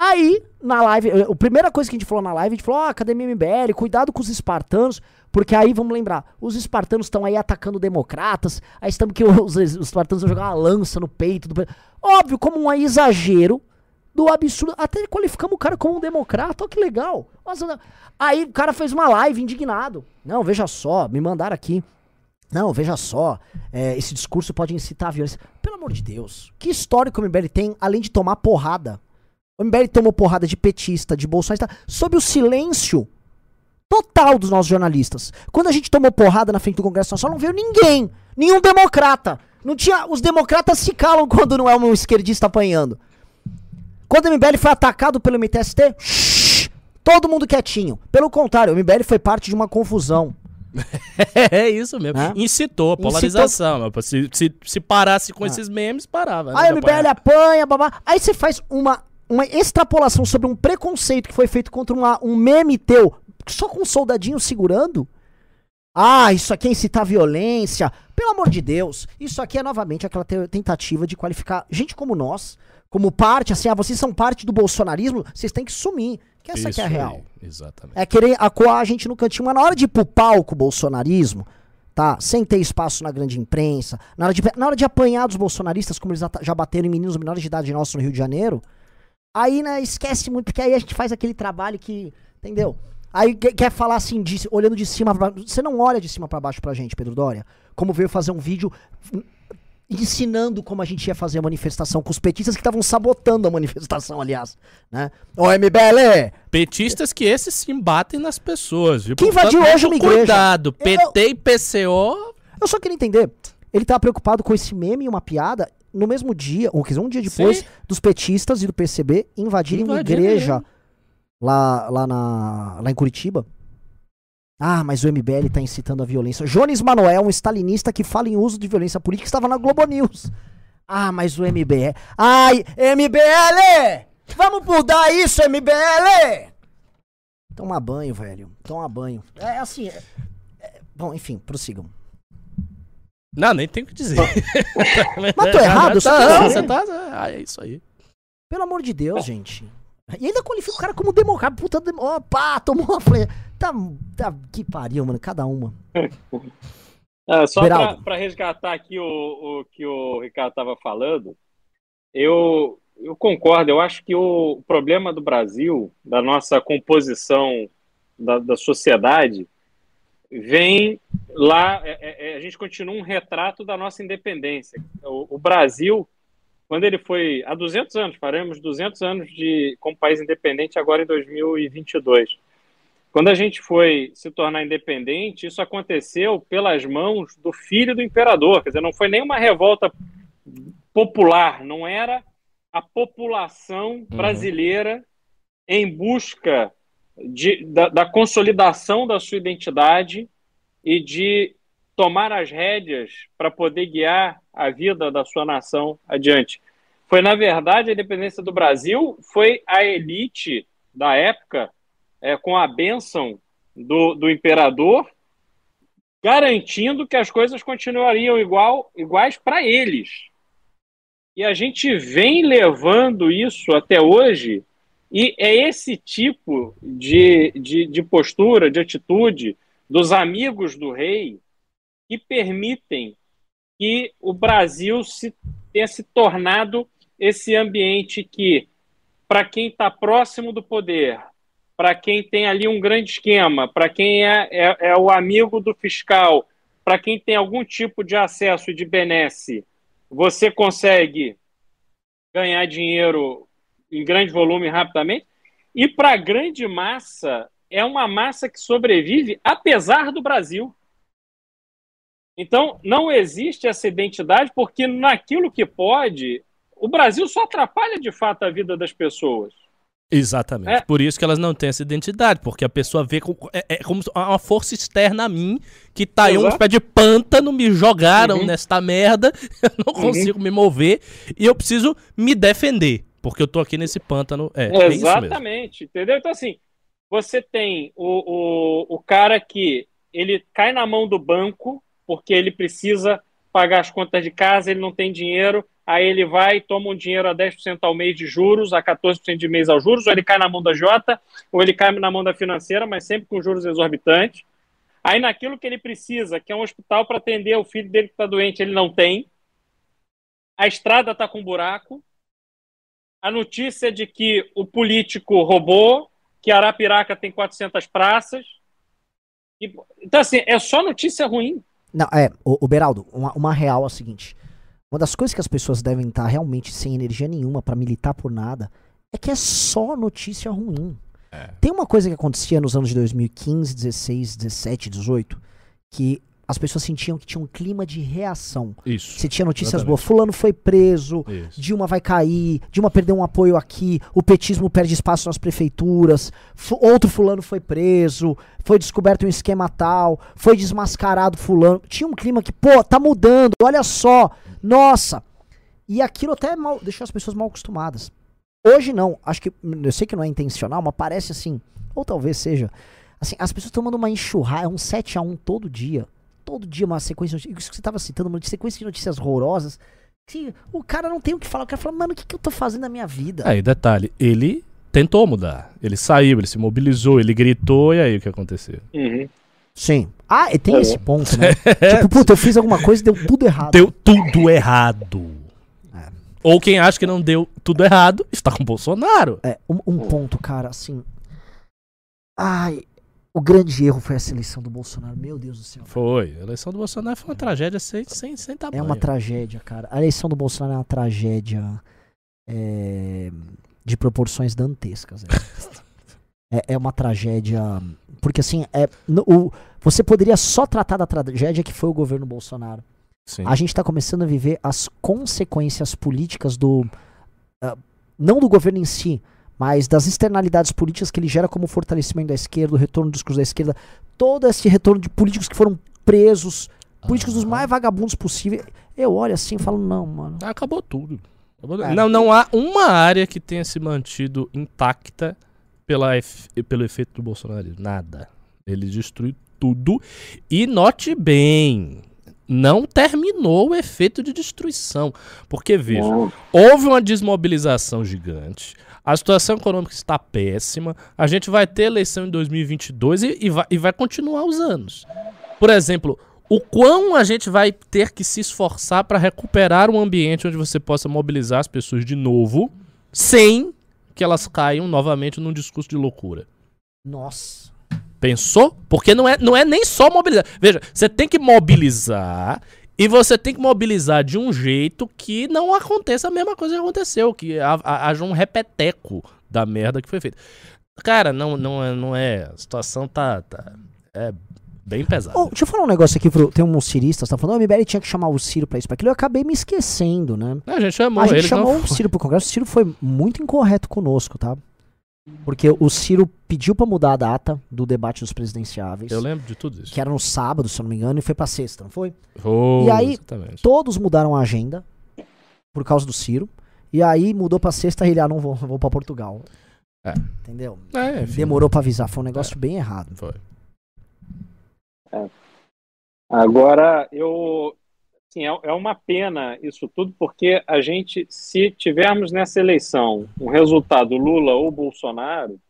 Aí, na live, eh, a primeira coisa que a gente falou na live, a gente falou, ó, Academia MBL, cuidado com os espartanos, porque aí, vamos lembrar, os espartanos estão aí atacando democratas, aí estamos que os, os espartanos vão jogar uma lança no peito do... Óbvio, como um exagero do absurdo, até qualificamos o cara como um democrata, ó que legal. Nossa, aí o cara fez uma live indignado. Não, veja só, me mandaram aqui. Não, veja só, é, esse discurso pode incitar a violência. Pelo amor de Deus, que histórico o MBL tem, além de tomar porrada? O MBL tomou porrada de petista, de bolsonarista, sob o silêncio total dos nossos jornalistas. Quando a gente tomou porrada na frente do Congresso Nacional, não veio ninguém, nenhum democrata. Não tinha, os democratas se calam quando não é um esquerdista apanhando. Quando o MBL foi atacado pelo MTST, shh, todo mundo quietinho. Pelo contrário, o MBL foi parte de uma confusão. É isso mesmo. Né? Incitou a polarização. mas Se, se, se parasse com esses memes, parava. né, Aí o MBL apanha, babá. Aí você faz uma, uma extrapolação sobre um preconceito que foi feito contra uma- um meme teu, só com um soldadinho segurando. Ah, isso aqui é incitar violência. Pelo amor de Deus, isso aqui é novamente aquela te- tentativa de qualificar gente como nós, como parte, assim, ah, vocês são parte do bolsonarismo, vocês têm que sumir. Que essa aqui é a Isso real. aí, Exatamente. É querer acuar a gente no cantinho, mas na hora de ir pro palco bolsonarismo, tá? Sem ter espaço na grande imprensa, na hora de, na hora de apanhar dos bolsonaristas, como eles já bateram em meninos menores de idade nossos no Rio de Janeiro, aí, né, esquece muito, porque aí a gente faz aquele trabalho que, entendeu? Aí que- quer falar assim, de- olhando de cima pra baixo. Você não olha de cima pra baixo pra gente, Pedro Dória. Como veio fazer um vídeo hum, ensinando como a gente ia fazer a manifestação com os petistas que estavam sabotando a manifestação, aliás, né? Ô MBL, Petistas que esses sim batem nas pessoas, viu? Que invadiu hoje uma igreja. Cuidado, Eu- PT e PCO. Eu só queria entender. Ele tava preocupado com esse meme e uma piada no mesmo dia, ou quer dizer, um dia depois, Sim. dos petistas e do PCB invadirem uma igreja lá, lá, na, lá em Curitiba. Ah, mas o MBL tá incitando a violência. Jones Manoel, um stalinista que fala em uso de violência política, estava na Globo News. Ah, mas o MBL. Ai, MBL! Vamos mudar isso, MBL! Toma banho, velho. Toma banho. É assim. é- é- bom, enfim, prossigam. Não, nem tem o que dizer. Mas tô errado, Não, saber. você tá. ah, É isso aí. Pelo amor de Deus, gente. E ainda qualifica o cara como democrata. Puta, dem... opa, tomou uma flecha. Tá, tá, que pariu, mano. Cada uma. Ah, só Beraldo. para resgatar aqui o, o que o Ricardo estava falando, eu, eu concordo. Eu acho que o problema do Brasil, da nossa composição da, da sociedade, vem lá. é- é- é- a gente continua um retrato da nossa independência. O, o Brasil, quando ele foi. Há 200 anos, faremos 200 anos de, como país independente agora em 2022. Quando a gente foi se tornar independente, isso aconteceu pelas mãos do filho do imperador. Quer dizer, não foi nenhuma revolta popular, não era a população brasileira em busca de, da, da consolidação da sua identidade e de tomar as rédeas para poder guiar a vida da sua nação adiante. Foi, na verdade, a independência do Brasil, foi a elite da época é, com a bênção do, do imperador, garantindo que as coisas continuariam igual, iguais para eles. E a gente vem levando isso até hoje, e é esse tipo de, de, de postura, de atitude dos amigos do rei que permitem que o Brasil se, tenha se tornado esse ambiente que, para quem está próximo do poder, para quem tem ali um grande esquema, para quem é, é, é o amigo do fiscal, para quem tem algum tipo de acesso e de benesse, você consegue ganhar dinheiro em grande volume rapidamente. E para a grande massa, é uma massa que sobrevive apesar do Brasil. Então, não existe essa identidade, porque naquilo que pode, o Brasil só atrapalha de fato a vida das pessoas. Exatamente. É. Por isso que elas não têm essa identidade, porque a pessoa vê como, é, é como uma força externa a mim que tá aí uns Exato. pés de pântano, me jogaram Uhum. nesta merda, eu não Uhum. consigo me mover e eu preciso me defender, porque eu tô aqui nesse pântano. É, é. Exatamente, entendeu? Então, assim, você tem o, o, o cara que ele cai na mão do banco porque ele precisa pagar as contas de casa, ele não tem dinheiro, aí ele vai toma um dinheiro a 10% ao mês de juros, a 14% de mês aos juros, ou ele cai na mão da Jota, ou ele cai na mão da financeira, mas sempre com juros exorbitantes. Aí naquilo que ele precisa, que é um hospital para atender o filho dele que está doente, ele não tem. A estrada está com buraco. A notícia de que o político roubou, que Arapiraca tem 400 praças. E- então, assim, é só notícia ruim. Não, é, o, o Beraldo, uma, uma real é o seguinte. Uma das coisas que as pessoas devem estar realmente sem energia nenhuma pra militar por nada é que é só notícia ruim. Tem uma coisa que acontecia nos anos de 2015, 16, 17, 18, que as pessoas sentiam que tinha um clima de reação. Isso. Você tinha notícias Exatamente. boas, fulano foi preso, Isso. Dilma vai cair, Dilma perdeu um apoio aqui, o petismo perde espaço nas prefeituras, outro fulano foi preso, foi descoberto um esquema tal, foi desmascarado fulano. Tinha um clima que, pô, tá mudando, olha só, nossa. E aquilo até mal, deixou as pessoas mal acostumadas. Hoje não, acho que, eu sei que não é intencional, mas parece assim, ou talvez seja, assim, as pessoas tomando uma enxurrada, um 7 a 1 todo dia. Todo dia uma sequência de notícias. Isso que você tava citando, uma sequência de notícias horrorosas. Que o cara não tem o que falar. O cara fala, mano, o que, que eu tô fazendo na minha vida? Aí, detalhe, ele tentou mudar. Ele saiu, ele se mobilizou, ele gritou, e aí o que aconteceu? Sim. Ah, e tem É. esse ponto, né? tipo, puta, eu fiz alguma coisa e deu tudo errado. Deu tudo errado. Ou quem acha que não deu tudo errado, está com o Bolsonaro. É, um, um ponto, cara, assim. Ai, o grande erro foi essa eleição do Bolsonaro. Meu Deus do céu. Foi. A eleição do Bolsonaro foi uma tragédia sem, sem, sem tamanho. É uma tragédia, cara. A eleição do Bolsonaro é uma tragédia é, de proporções dantescas. É. é, é uma tragédia. Porque assim, é, no- o, você poderia só tratar da tragédia que foi o governo Bolsonaro. Sim. A gente tá começando a viver as consequências políticas do. ah, não do governo em si, mas das externalidades políticas que ele gera como fortalecimento da esquerda, o retorno do discurso da esquerda, todo esse retorno de políticos que foram presos, políticos dos Aham. mais vagabundos possíveis. Eu olho assim e falo, não, mano. Acabou tudo. Acabou- É. Não, não há uma área que tenha se mantido intacta pela ef- pelo efeito do Bolsonaro? Nada. Ele destruiu tudo. E note bem, não terminou o efeito de destruição. Porque, veja, houve uma desmobilização gigante. A situação econômica está péssima. A gente vai ter eleição em 2022 e, e vai, e vai continuar os anos. Por exemplo, o quão a gente vai ter que se esforçar para recuperar um ambiente onde você possa mobilizar as pessoas de novo, sem que elas caiam novamente num discurso de loucura. Nossa. Pensou? Porque não é, não é nem só mobilizar. Veja, você tem que mobilizar e você tem que mobilizar de um jeito que não aconteça a mesma coisa que aconteceu, que ha- ha- haja um repeteco da merda que foi feita. Cara, não, não, é, não é. A situação tá. tá é bem pesada. Ô, deixa eu falar um negócio aqui, pro, tem um cirista, tá falando, o MBL tinha que chamar o Ciro pra isso, pra aquilo, eu acabei me esquecendo, né? a gente chamou a gente chamou o Ciro pro Congresso, o Ciro foi muito incorreto conosco, tá? Porque o Ciro pediu pra mudar a data do debate dos presidenciáveis, Eu lembro de tudo isso. que era no sábado, se eu não me engano, e foi pra sexta, não foi? Oh, E aí, exatamente. Todos mudaram a agenda por causa do Ciro, e aí mudou pra sexta e ele, ah, não vou, vou pra Portugal. É. Entendeu? É, enfim, Demorou pra avisar, foi um negócio bem errado. Foi. Agora, eu. Assim, é, é uma pena isso tudo, porque a gente, se tivermos nessa eleição um resultado Lula ou Bolsonaro,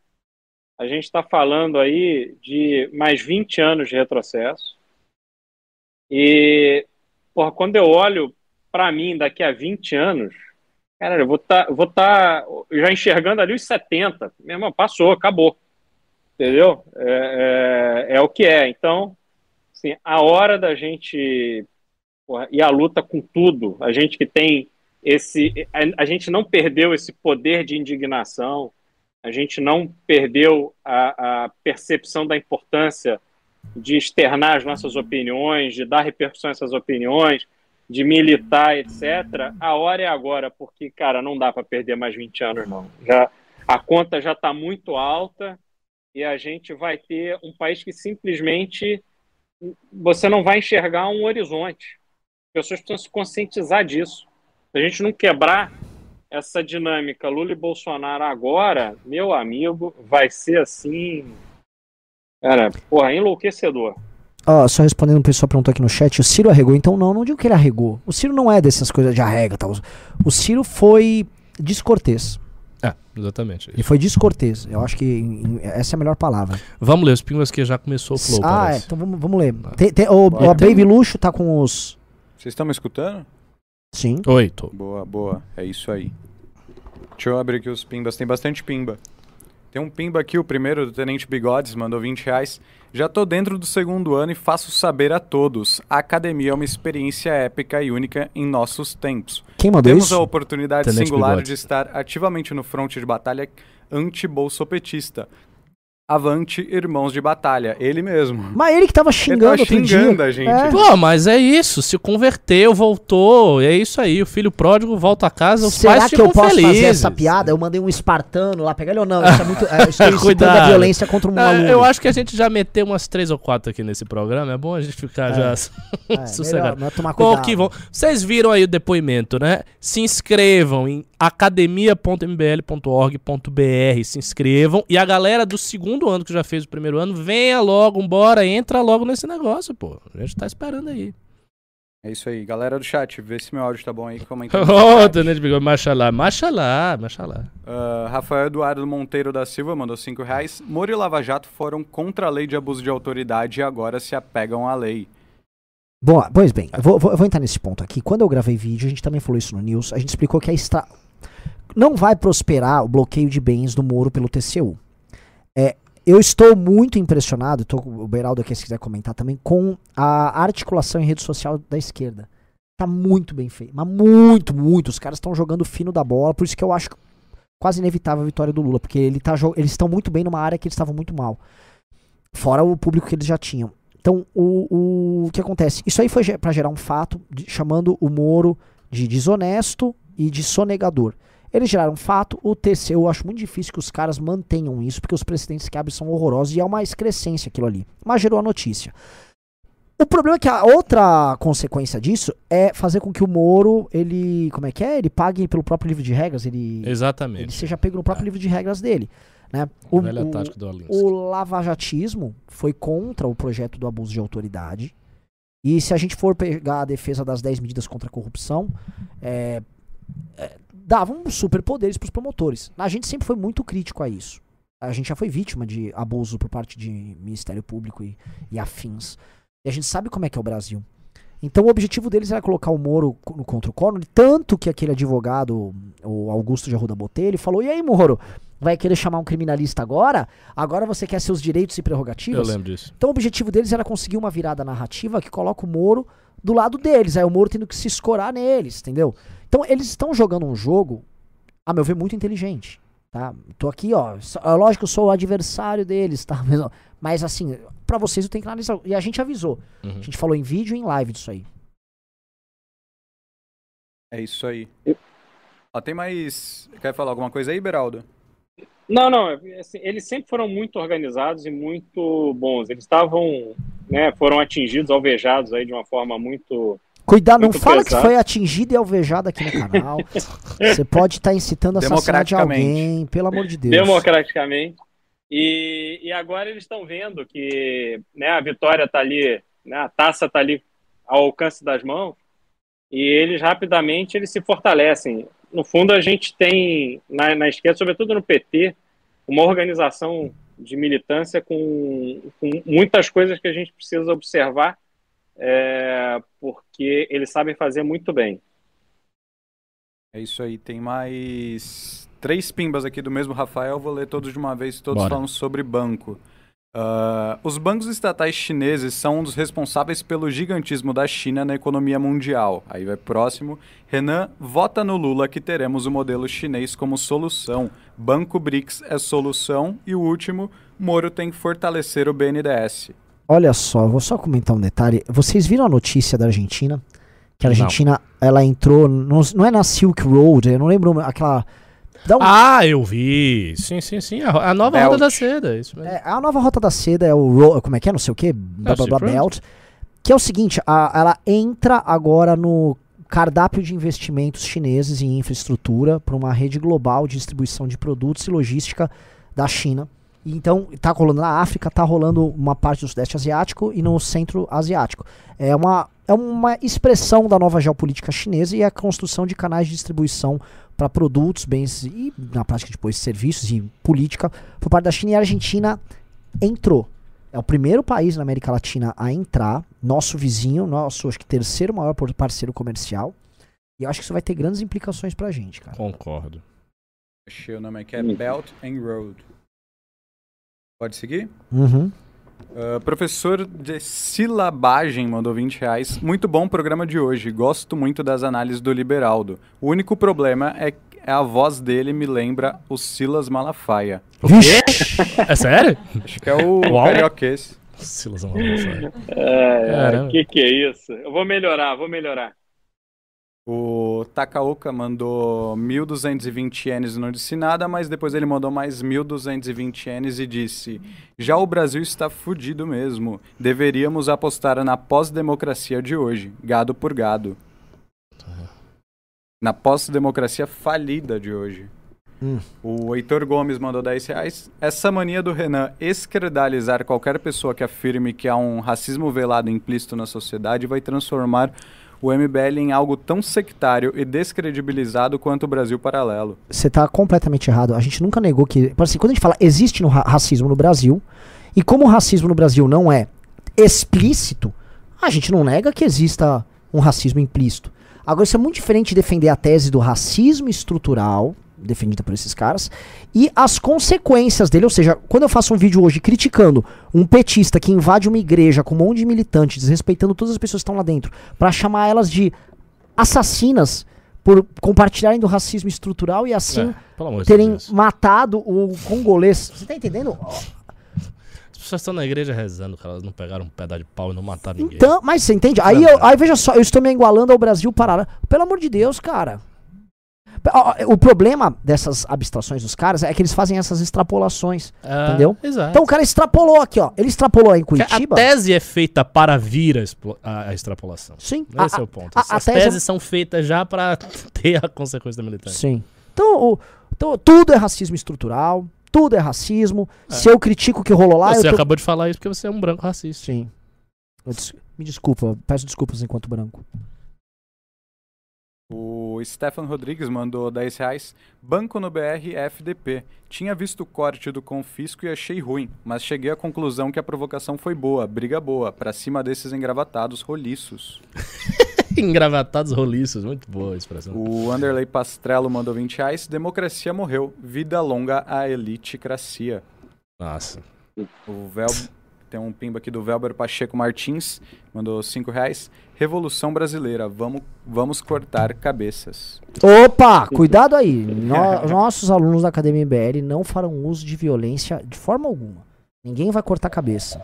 a gente está falando aí de mais 20 anos de retrocesso. E, porra, quando eu olho para mim daqui a 20 anos, cara, eu vou estar vou tá já enxergando ali os 70. Meu irmão, passou, acabou. Entendeu? É, é, é o que é. Então, assim, a hora da gente porra, ir à luta com tudo, a gente que tem esse. A, a gente não perdeu esse poder de indignação, a gente não perdeu a, a percepção da importância de externar as nossas opiniões, de dar repercussão a essas opiniões, de militar, etc. A hora é agora, porque, cara, não dá para perder mais 20 anos, não. Já, a conta já está muito alta e a gente vai ter um país que simplesmente você não vai enxergar um horizonte. As pessoas precisam se conscientizar disso. Se a gente não quebrar essa dinâmica Lula e Bolsonaro agora, meu amigo, vai ser assim. Cara, porra, enlouquecedor. Ó, só respondendo um pessoal perguntou aqui no chat, o Ciro arregou? Então não, não digo que ele arregou. O Ciro não é dessas coisas de arrega e tal. O Ciro foi descortês. É, exatamente. Ele foi descortês. Eu acho que em- em- essa é a melhor palavra. Vamos ler os pingos que já começou o flow, ah, é, então vamos, vamos ler. Tem, tem- o, o Baby Luxo tá com os. Vocês estão me escutando? Sim. Oi, tô. Boa, boa. É isso aí. Deixa eu abrir aqui os pimbas. Tem bastante pimba. Tem um pimba aqui, o primeiro do Tenente Bigodes, mandou 20 reais. Já tô dentro do segundo ano e faço saber a todos. A academia é uma experiência épica e única em nossos tempos. Quem mandou Temos isso? a oportunidade Tenente singular Bigodes. de estar ativamente no fronte de batalha anti-bolsopetista. Avante, irmãos de batalha. Ele mesmo. Mas ele que tava xingando Ele tava outro xingando dia. a gente. É. Pô, mas é isso, se converteu, voltou, é isso aí, o filho pródigo volta a casa, os Será pais que eu posso felizes. fazer essa piada? Eu mandei um espartano lá pegar ele ou não? Isso é muito. É, estou a Cuidado. violência contra um Ah, aluno. eu acho que a gente já meteu umas três ou quatro aqui nesse programa, é bom a gente ficar já É, sossegado. melhor, melhor tomar Bom, cuidado. que vão. Vocês viram aí o depoimento, né? Se inscrevam em academia.mbl.org.br, se inscrevam. E a galera do segundo ano que já fez o primeiro ano, venha logo, embora, entra logo nesse negócio, pô. A gente tá esperando aí. É isso aí. Galera do chat, vê se meu áudio tá bom aí. Comenta Ô. Tenente Bigode, machalá, machalá, machalá. Ah, Rafael Eduardo Monteiro da Silva mandou 5 reais. Moro e Lava Jato foram contra a lei de abuso de autoridade e agora se apegam à lei. Bom, pois bem, eu vou, vou- eu vou entrar nesse ponto aqui. Quando eu gravei vídeo, a gente também falou isso no News, a gente explicou que a extra... não vai prosperar o bloqueio de bens do Moro pelo TCU. É, eu estou muito impressionado, tô, o Beraldo aqui se quiser comentar também, com a articulação em rede social da esquerda. Tá muito bem feito, mas muito, muito. Os caras estão jogando fino da bola, por isso que eu acho quase inevitável a vitória do Lula, porque ele tá, eles estão muito bem numa área que eles estavam muito mal. Fora o público que eles já tinham. Então, o, o, o que acontece? Isso aí foi pra gerar um fato, de- chamando o Moro de desonesto e de sonegador. Eles geraram fato, o TCU, eu acho muito difícil que os caras mantenham isso, porque os precedentes que abrem são horrorosos e é uma excrescência aquilo ali. Mas gerou a notícia. O problema é que a outra consequência disso é fazer com que o Moro, ele, como é que é? Ele pague pelo próprio livro de regras, ele, ele Exatamente. seja pego no próprio livro de regras dele. Né? O, o- o lavajatismo foi contra o projeto do abuso de autoridade. E se a gente for pegar a defesa das 10 medidas contra a corrupção, é, é, davam superpoderes para os promotores. A gente sempre foi muito crítico a isso. A gente já foi vítima de abuso por parte de Ministério Público e, e afins. E a gente sabe como é que é o Brasil. Então o objetivo deles era colocar o Moro no contra o Collor, tanto que aquele advogado, o Augusto de Arruda Botelho, falou: E aí, Moro, vai querer chamar um criminalista agora? Agora você quer seus direitos e Eu prerrogativas? lembro disso. Então o objetivo deles era conseguir uma virada narrativa que coloca o Moro do lado deles. Aí o Moro tendo que se escorar neles, entendeu? Então eles estão jogando um jogo, a meu ver, muito inteligente. Tá? Tô aqui, ó. é Lógico que eu sou o adversário deles, tá? Mas, ó, Mas assim, pra vocês eu tenho que analisar. E a gente avisou. A Uhum. gente falou em vídeo e em live disso aí. É isso aí. Ó, tem mais. Quer falar alguma coisa aí, Beraldo? Não, não, assim, eles sempre foram muito organizados e muito bons. Eles estavam, né, foram atingidos, alvejados aí de uma forma muito. Cuidado, não fala que pesado. foi atingido e alvejado aqui no canal. Você pode estar incitando assassinato de alguém, pelo amor de Deus. democraticamente. E, e agora eles estão vendo que né, a vitória está ali, né, a taça está ali ao alcance das mãos, e eles rapidamente eles se fortalecem. No fundo, a gente tem na, na esquerda, sobretudo no PT, uma organização de militância com, com muitas coisas que a gente precisa observar, é, porque eles sabem fazer muito bem. É isso aí. Tem mais três pimbas aqui do mesmo Rafael. Vou ler todos de uma vez. Todos Bora. falam sobre banco. Ah, os bancos estatais chineses são um dos responsáveis pelo gigantismo da China na economia mundial. Aí vai próximo. Renan, vota no Lula que teremos o modelo chinês como solução. Banco BRICS é solução. E o último, Moro tem que fortalecer o BNDES. Olha só, vou só comentar um detalhe. Vocês viram a notícia da Argentina? Que a Não. Argentina, ela entrou, não, não é na Silk Road, eu não lembro aquela... Dá um, Ah, eu vi. Sim, sim, sim. A, a nova Belt. roda da seda. Isso mesmo. é, a nova Rota da Seda é o... Ro, como é que é? Não sei o que. Blá, blá, Silk blá, Road. Belt. Que é o seguinte, a- ela entra agora no cardápio de investimentos chineses em infraestrutura para uma rede global de distribuição de produtos e logística da China. Então, tá rolando na África, tá rolando uma parte do Sudeste Asiático e no Centro Asiático. É uma, é uma expressão da nova geopolítica chinesa e a construção de canais de distribuição para produtos, bens e, na prática, depois, serviços e política por parte da China. E a Argentina entrou. É o primeiro país na América Latina a entrar, nosso vizinho, nosso, acho que terceiro maior parceiro comercial. E eu acho que isso vai ter grandes implicações pra gente, cara. Concordo. Achei o nome aqui, é Belt and Road. Pode seguir? Uhum. Uh, professor de silabagem mandou 20 reais. Muito bom o programa de hoje. Gosto muito das análises do Liberaldo. O único problema é que a voz dele me lembra o Silas Malafaia. Vixe! É sério? Acho que é o carioquês. Silas Malafaia. É, Caramba. que que é isso? Eu vou melhorar, vou melhorar. O Takaoka mandou 1.220 ienes e não disse nada, mas depois ele mandou mais 1.220 ienes e disse: Já o Brasil está fudido mesmo. Deveríamos apostar na pós-democracia de hoje, gado por gado. Na pós-democracia falida de hoje. Hum. O Heitor Gomes mandou 10 reais. Essa mania do Renan escredalizar qualquer pessoa que afirme que há um racismo velado implícito na sociedade vai transformar o MBL em algo tão sectário e descredibilizado quanto o Brasil Paralelo. Você tá completamente errado. A gente nunca negou que. Assim, quando a gente fala existe no ra- racismo no Brasil, e como o racismo no Brasil não é explícito, a gente não nega que exista um racismo implícito. Agora, isso é muito diferente de defender a tese do racismo estrutural, defendida por esses caras, e as consequências dele. Ou seja, quando eu faço um vídeo hoje criticando um petista que invade uma igreja com um monte de militantes, desrespeitando todas as pessoas que estão lá dentro, pra chamar elas de assassinas por compartilharem do racismo estrutural e assim É, de terem matado o congolês. Você tá entendendo? As pessoas estão na igreja rezando, cara. Elas não pegaram um pedaço de pau e não mataram ninguém. Então, mas você entende? Aí, eu- aí veja só, eu estou me igualando ao Brasil paralelo. Pelo amor de Deus, cara. O problema dessas abstrações dos caras é que eles fazem essas extrapolações. Ah, entendeu? Exato. Então o cara extrapolou aqui, ó. Ele extrapolou em Curitiba. A tese é feita para vir a, explo- a- a extrapolação. Sim. Esse a- é o ponto. a- a As tese- teses são feitas já para ter a consequência da militância. Sim. Então, o- então, tudo é racismo estrutural, Tudo é racismo. Se eu critico o que rolou lá, você tô... acabou de falar isso porque você é um branco racista. Sim. Des- Me desculpa, peço desculpas enquanto branco. O Stefan Rodrigues mandou 10 reais. Banco no BR FDP. Tinha visto o corte do confisco e achei ruim, mas cheguei à conclusão que a provocação foi boa, briga boa, pra cima desses engravatados roliços. Engravatados roliços, muito boa a expressão. O Anderley Pastrello mandou 20 reais. Democracia morreu. Vida longa à eliticracia. Nossa. O Vel... Tem um pimba aqui do Velber Pacheco Martins, mandou 5 reais. Revolução Brasileira, vamos, vamos cortar cabeças. Opa, cuidado aí. No- nossos alunos da Academia MBL não farão uso de violência de forma alguma. Ninguém vai cortar a cabeça.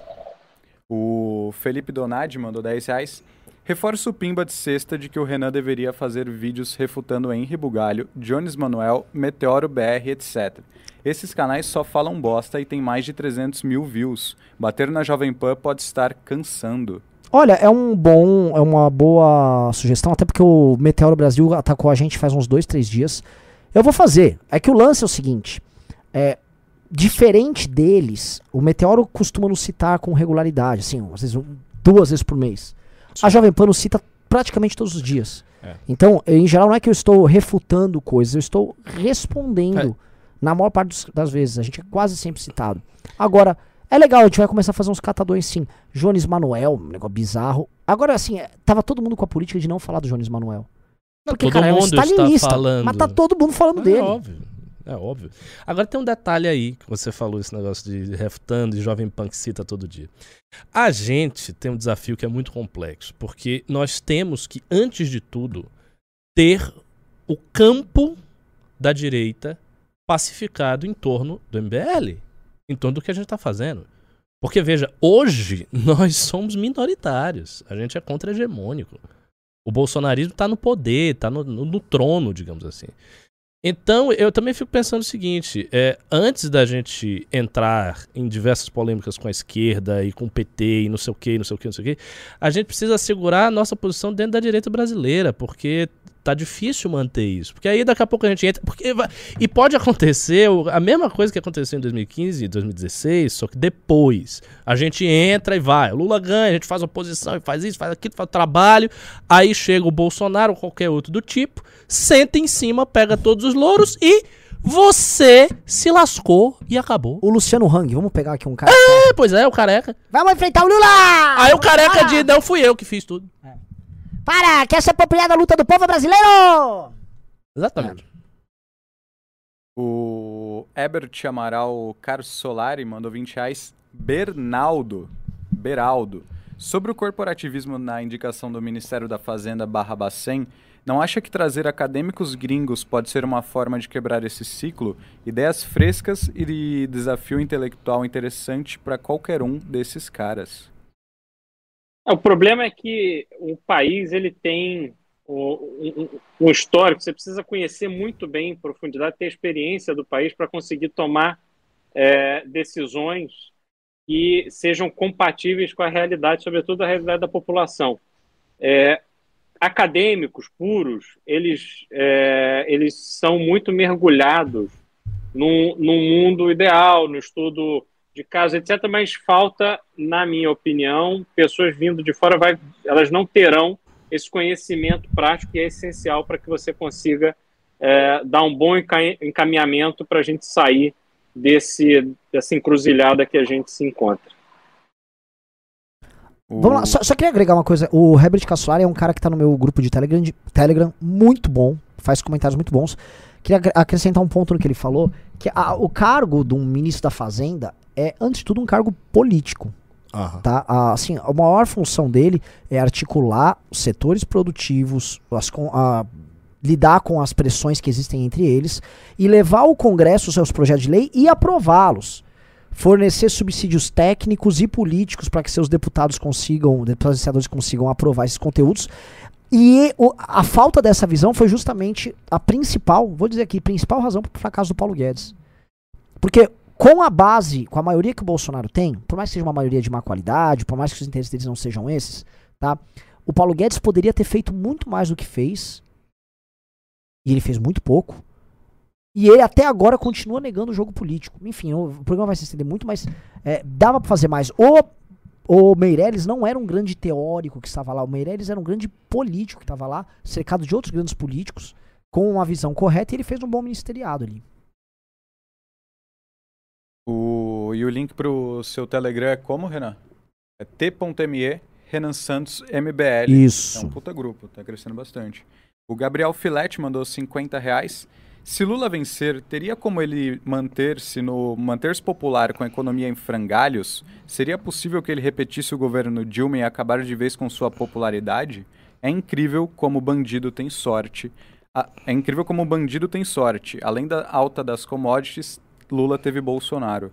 O Felipe Donadi mandou 10 reais. Reforça o pimba de sexta de que o Renan deveria fazer vídeos refutando Henri Bugalho, Jones Manuel, Meteoro BR, etc. Esses canais só falam bosta e tem mais de 300 mil views. Bater na Jovem Pan pode estar cansando. Olha, é um bom, é uma boa sugestão, até porque o Meteoro Brasil atacou a gente faz uns dois, três dias. Eu vou fazer. É que o lance é o seguinte: é, diferente deles, o Meteoro costuma nos citar com regularidade, assim, às vezes duas vezes por mês. A Jovem Pan nos cita praticamente todos os dias. É. Então, em geral, não é que eu estou refutando coisas, eu estou respondendo na maior parte dos- das vezes. A gente é quase sempre citado. Agora, é legal, a gente vai começar a fazer uns catadões sim. Jones Manuel, um negócio bizarro. Agora, assim, é, tava todo mundo com a política de não falar do Jones Manuel. Porque, todo cara, é um mundo está falando. Mas tá todo mundo falando É dele. óbvio. É óbvio. Agora tem um detalhe aí que você falou, esse negócio de refutando e Jovem que cita todo dia. A gente tem um desafio que é muito complexo, porque nós temos que, antes de tudo, ter o campo da direita pacificado em torno do MBL, em torno do que a gente está fazendo. Porque, veja, hoje nós somos minoritários, a gente é contra-hegemônico. O bolsonarismo está no poder, está no, no- no trono, digamos assim. Então, eu também fico pensando o seguinte: é, antes da gente entrar em diversas polêmicas com a esquerda e com o PT e não sei o que, não sei o que, não sei o que, a gente precisa assegurar a nossa posição dentro da direita brasileira, porque tá difícil manter isso. Porque aí daqui a pouco a gente entra. Porque vai- e pode acontecer a mesma coisa que aconteceu em 2015 e 2016, só que depois. A gente entra e vai. O Lula ganha, a gente faz oposição e faz isso, faz aquilo, faz trabalho. Aí chega o Bolsonaro ou qualquer outro do tipo, senta em cima, pega todos os louros e você se lascou e acabou. O Luciano Hang, vamos pegar aqui um cara. É, pois é, o careca. Vamos enfrentar o Lula! Aí o careca de não fui eu que fiz tudo. Para! Quer se apropriar da luta do povo brasileiro? Exatamente. O Ebert Amaral Carlos Solari mandou 20 reais. Bernaldo, Beraldo, sobre o corporativismo na indicação do Ministério da Fazenda barra Bacen, não acha que trazer acadêmicos gringos pode ser uma forma de quebrar esse ciclo? Ideias frescas e desafio intelectual interessante para qualquer um desses caras. É, O problema é que o país ele tem um, histórico, você precisa conhecer muito bem em profundidade, ter experiência do país para conseguir tomar é, decisões que sejam compatíveis com a realidade, sobretudo a realidade da população. É, acadêmicos puros, eles, é, eles são muito mergulhados num, num mundo ideal, no estudo de casos, etc., mas falta, na minha opinião, pessoas vindo de fora, vai, elas não terão esse conhecimento prático que é essencial para que você consiga é, dar um bom enca- encaminhamento para a gente sair desse, dessa encruzilhada que a gente se encontra. Vamos lá, só, só queria agregar uma coisa. O Herbert Cassolari é um cara que tá no meu grupo de Telegram, de- Telegram muito bom, faz comentários muito bons. Queria acre- acrescentar um ponto no que ele falou, que a- o cargo de um ministro da Fazenda é, antes de tudo, um cargo político. Aham. Tá? A, assim, a maior função dele é articular os setores produtivos, as a- lidar com as pressões que existem entre eles e levar ao Congresso os seus projetos de lei e aprová-los. Fornecer subsídios técnicos e políticos para que seus deputados consigam, deputados e senadores consigam aprovar esses conteúdos. E o- a falta dessa visão foi justamente a principal, vou dizer aqui, principal razão para o fracasso do Paulo Guedes. Porque com a base, com a maioria que o Bolsonaro tem, por mais que seja uma maioria de má qualidade, por mais que os interesses deles não sejam esses, tá? O Paulo Guedes poderia ter feito muito mais do que fez. E ele fez muito pouco. E ele até agora continua negando o jogo político. Enfim, o programa vai se estender muito, mas é, dava pra fazer mais. O, o Meirelles não era um grande teórico que estava lá. O Meirelles era um grande político que estava lá, cercado de outros grandes políticos, com uma visão correta, e ele fez um bom ministeriado ali. O, e o link pro seu Telegram é como, Renan? É t.me Renan Santos MBL. Isso. É um puta grupo, tá crescendo bastante. O Gabriel Filete mandou 50 reais. Se Lula vencer, teria como ele manter-se no manter-se popular com a economia em frangalhos? Seria possível que ele repetisse o governo Dilma e acabar de vez com sua popularidade? É incrível como o bandido tem sorte. É incrível como o bandido tem sorte. Além da alta das commodities, Lula teve Bolsonaro.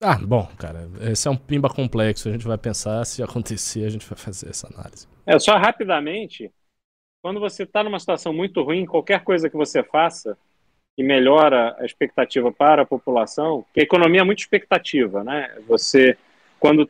Ah, bom, cara, esse é um pimba complexo. A gente vai pensar, se acontecer, a gente vai fazer essa análise. É, só rapidamente, quando você está numa situação muito ruim, qualquer coisa que você faça que melhora a expectativa para a população, que a economia é muito expectativa, né? Você, quando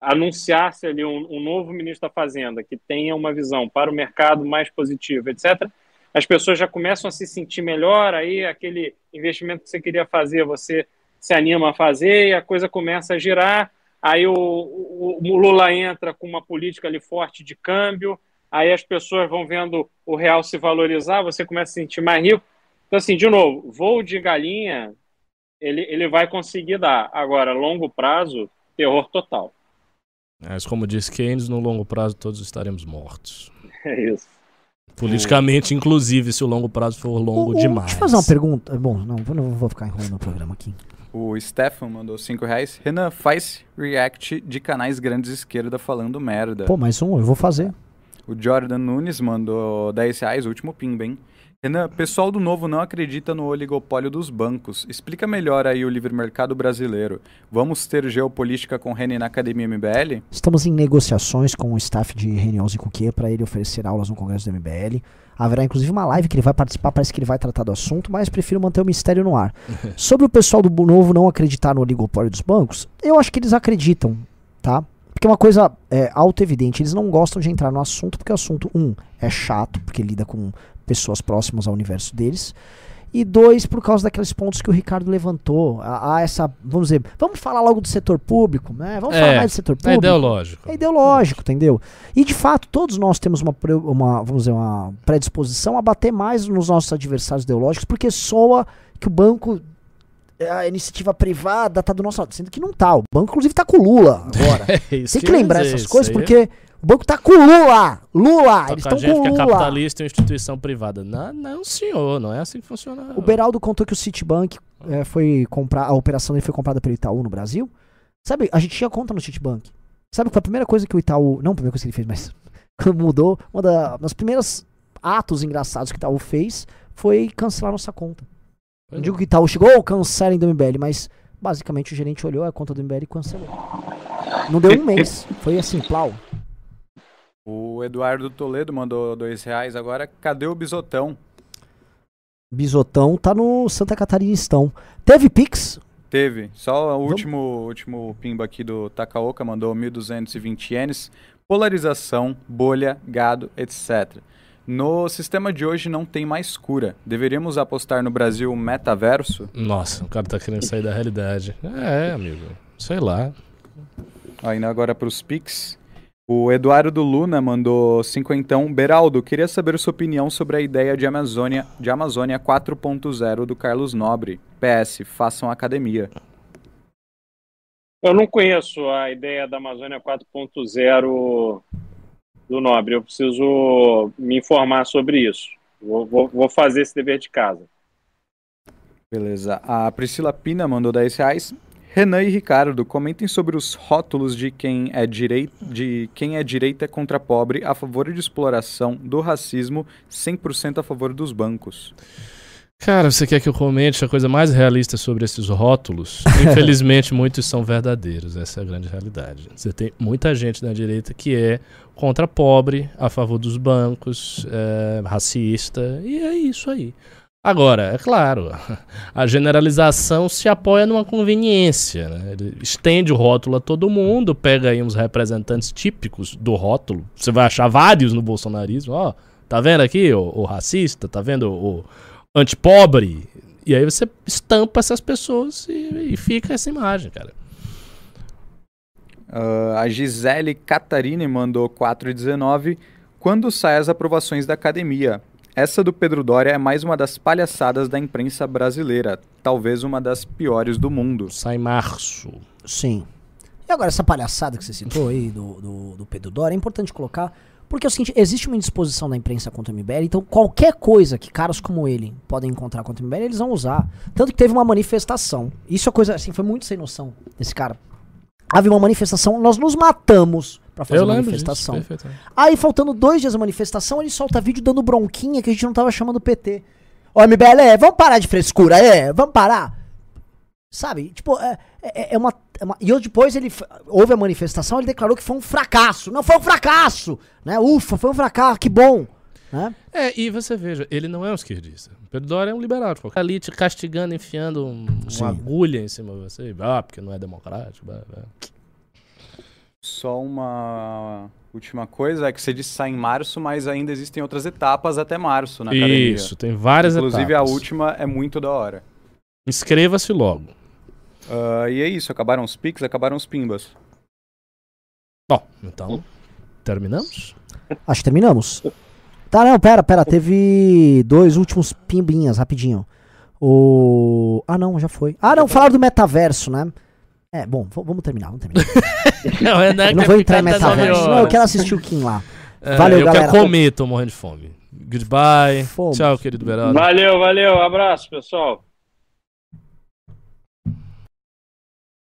anunciasse ali um, um novo ministro da Fazenda que tenha uma visão para o mercado mais positiva, etc., as pessoas já começam a se sentir melhor, aí aquele investimento que você queria fazer, você se anima a fazer e a coisa começa a girar. Aí o, o, o, Lula entra com uma política ali forte de câmbio, aí as pessoas vão vendo o real se valorizar, você começa a se sentir mais rico. Então, assim, de novo, voo de galinha, ele, ele vai conseguir dar. Agora, longo prazo, terror total. Mas como disse Keynes, no longo prazo todos estaremos mortos. É isso. Politicamente, inclusive, se o longo prazo for longo O- demais. Deixa eu fazer uma pergunta. Bom, não, vou- não vou ficar enrolando o programa aqui. O Stefan mandou 5 reais. Renan, faz react de canais grandes esquerda falando merda. Pô, mais um, eu vou fazer. O Jordan Nunes mandou 10 reais, último pimba, hein? Renan, pessoal do Novo não acredita no oligopólio dos bancos. Explica melhor aí o livre mercado brasileiro. Vamos ter geopolítica com Renan na Academia MBL? Estamos em negociações com o staff de Renios e Cuquia para ele oferecer aulas no Congresso do MBL. Haverá inclusive uma live que ele vai participar, parece que ele vai tratar do assunto, mas prefiro manter o mistério no ar. Sobre o pessoal do Novo não acreditar no oligopólio dos bancos, eu acho que eles acreditam, tá? Porque é uma coisa é, auto-evidente, eles não gostam de entrar no assunto, porque o assunto, um, é chato, porque lida com pessoas próximas ao universo deles. E dois, por causa daqueles pontos que o Ricardo levantou. Há, há essa, vamos dizer, vamos falar logo do setor público, né? Vamos É, falar mais do setor É público. ideológico. É ideológico, entendeu? E de fato, todos nós temos uma, uma, vamos dizer, uma predisposição a bater mais nos nossos adversários ideológicos, porque soa que o banco, é a iniciativa privada tá do nosso lado, sendo que não tá. O banco, inclusive, tá com o Lula agora. É Tem que ia lembrar dizer, essas coisas, aí porque o banco tá com o Lula! Lula! Tá Eles com a estão gente com que o é Lula! capitalista e uma instituição privada. Não, não, senhor, não é assim que funciona. O Beraldo contou que o Citibank eh, foi comprar, a operação dele foi comprada pelo Itaú no Brasil. Sabe, a gente tinha conta no Citibank. Sabe qual foi a primeira coisa que o Itaú, não a primeira coisa que ele fez, mas quando mudou, uma da- das primeiras atos engraçados que o Itaú fez foi cancelar nossa conta. Não digo que o Itaú chegou, oh, cancelem do MBL, mas basicamente o gerente olhou a conta do MBL e cancelou. Não deu um mês, foi assim, plau. O Eduardo Toledo mandou 2 reais. Agora, cadê o Bisotão? Bisotão tá no Santa Catarina Teve Pix, Teve. Só o último, último pimba aqui do Takaoka mandou 1.220 ienes. Polarização, bolha, gado, etc. No sistema de hoje não tem mais cura. Deveríamos apostar no Brasil metaverso? Nossa, o cara tá querendo sair da realidade. É, amigo. Sei lá. Ainda agora para os Pix. O Eduardo Luna mandou cinquentão. Beraldo, queria saber sua opinião sobre a ideia de Amazônia, de Amazônia 4.0 do Carlos Nobre. PS, façam academia. Eu não conheço a ideia da Amazônia 4.0 do Nobre. Eu preciso me informar sobre isso. Vou, vou- vou fazer esse dever de casa. Beleza. A Priscila Pina mandou 10 reais. Renan e Ricardo, comentem sobre os rótulos de quem é direita, de quem é direita contra pobre, a favor de exploração, do racismo, 100% a favor dos bancos. Cara, você quer que eu comente a coisa mais realista sobre esses rótulos? Infelizmente, muitos são verdadeiros. Essa é a grande realidade. Você tem muita gente na direita que é contra pobre, a favor dos bancos, é, racista, e é isso aí. Agora, é claro, a generalização se apoia numa conveniência. Né? Ele estende o rótulo a todo mundo, pega aí uns representantes típicos do rótulo. Você vai achar vários no bolsonarismo. Ó, tá vendo aqui o, o racista? Tá vendo o, antipobre. E aí você estampa essas pessoas e, e fica essa imagem, cara. Uh, a Gisele Catarine mandou 4,19. Quando saem as aprovações da academia? Essa do Pedro Doria é mais uma das palhaçadas da imprensa brasileira. Talvez uma das piores do mundo. Sai março. Sim. E agora, essa palhaçada que você citou aí do, do, do Pedro Dória, é importante colocar, porque é o seguinte, existe uma indisposição da imprensa contra o MBL, então qualquer coisa que caras como ele podem encontrar contra o MBL, eles vão usar. Tanto que teve uma manifestação. Isso é coisa, assim, foi muito sem noção desse cara. Havia uma manifestação, nós nos matamos pra fazer Eu a manifestação. disso. Aí, faltando dois dias da manifestação, ele solta vídeo dando bronquinha que a gente não tava chamando PT. Ô, MBL, é, vamos parar de frescura, é, vamos parar. Sabe? Tipo, é, é, é uma, é uma- E hoje depois ele houve a manifestação, ele declarou que foi um fracasso. Não foi um fracasso! Né? Ufa, foi um fracasso, que bom! Né? É, e você veja, ele não é um esquerdista. O Pedro Doria é um liberal. Tipo, ali te castigando, enfiando um- uma agulha em cima de você. Ah, porque não é democrático. blá, blá. Só uma última coisa é que você disse sai em março, mas ainda existem outras etapas até março na academia. Isso, tem várias Inclusive etapas. a última é muito da hora. Inscreva-se logo. Ah, e é isso, acabaram os pics, acabaram os pimbas. Bom, então, terminamos? Acho que terminamos. Tá, não, pera, pera. Teve dois últimos pimbinhas, rapidinho. O. Ah, não, já foi. Ah, não, falaram do metaverso, né? É, bom, vamos terminar, vamos terminar. Não, é, né, Eu não vou entrar em metaverso. Não, eu quero assistir o Kim lá. É, Valeu, eu galera. quero comer, tô morrendo de fome. Goodbye. Fomos. Tchau, querido Beraldo. Valeu, valeu. Abraço, pessoal.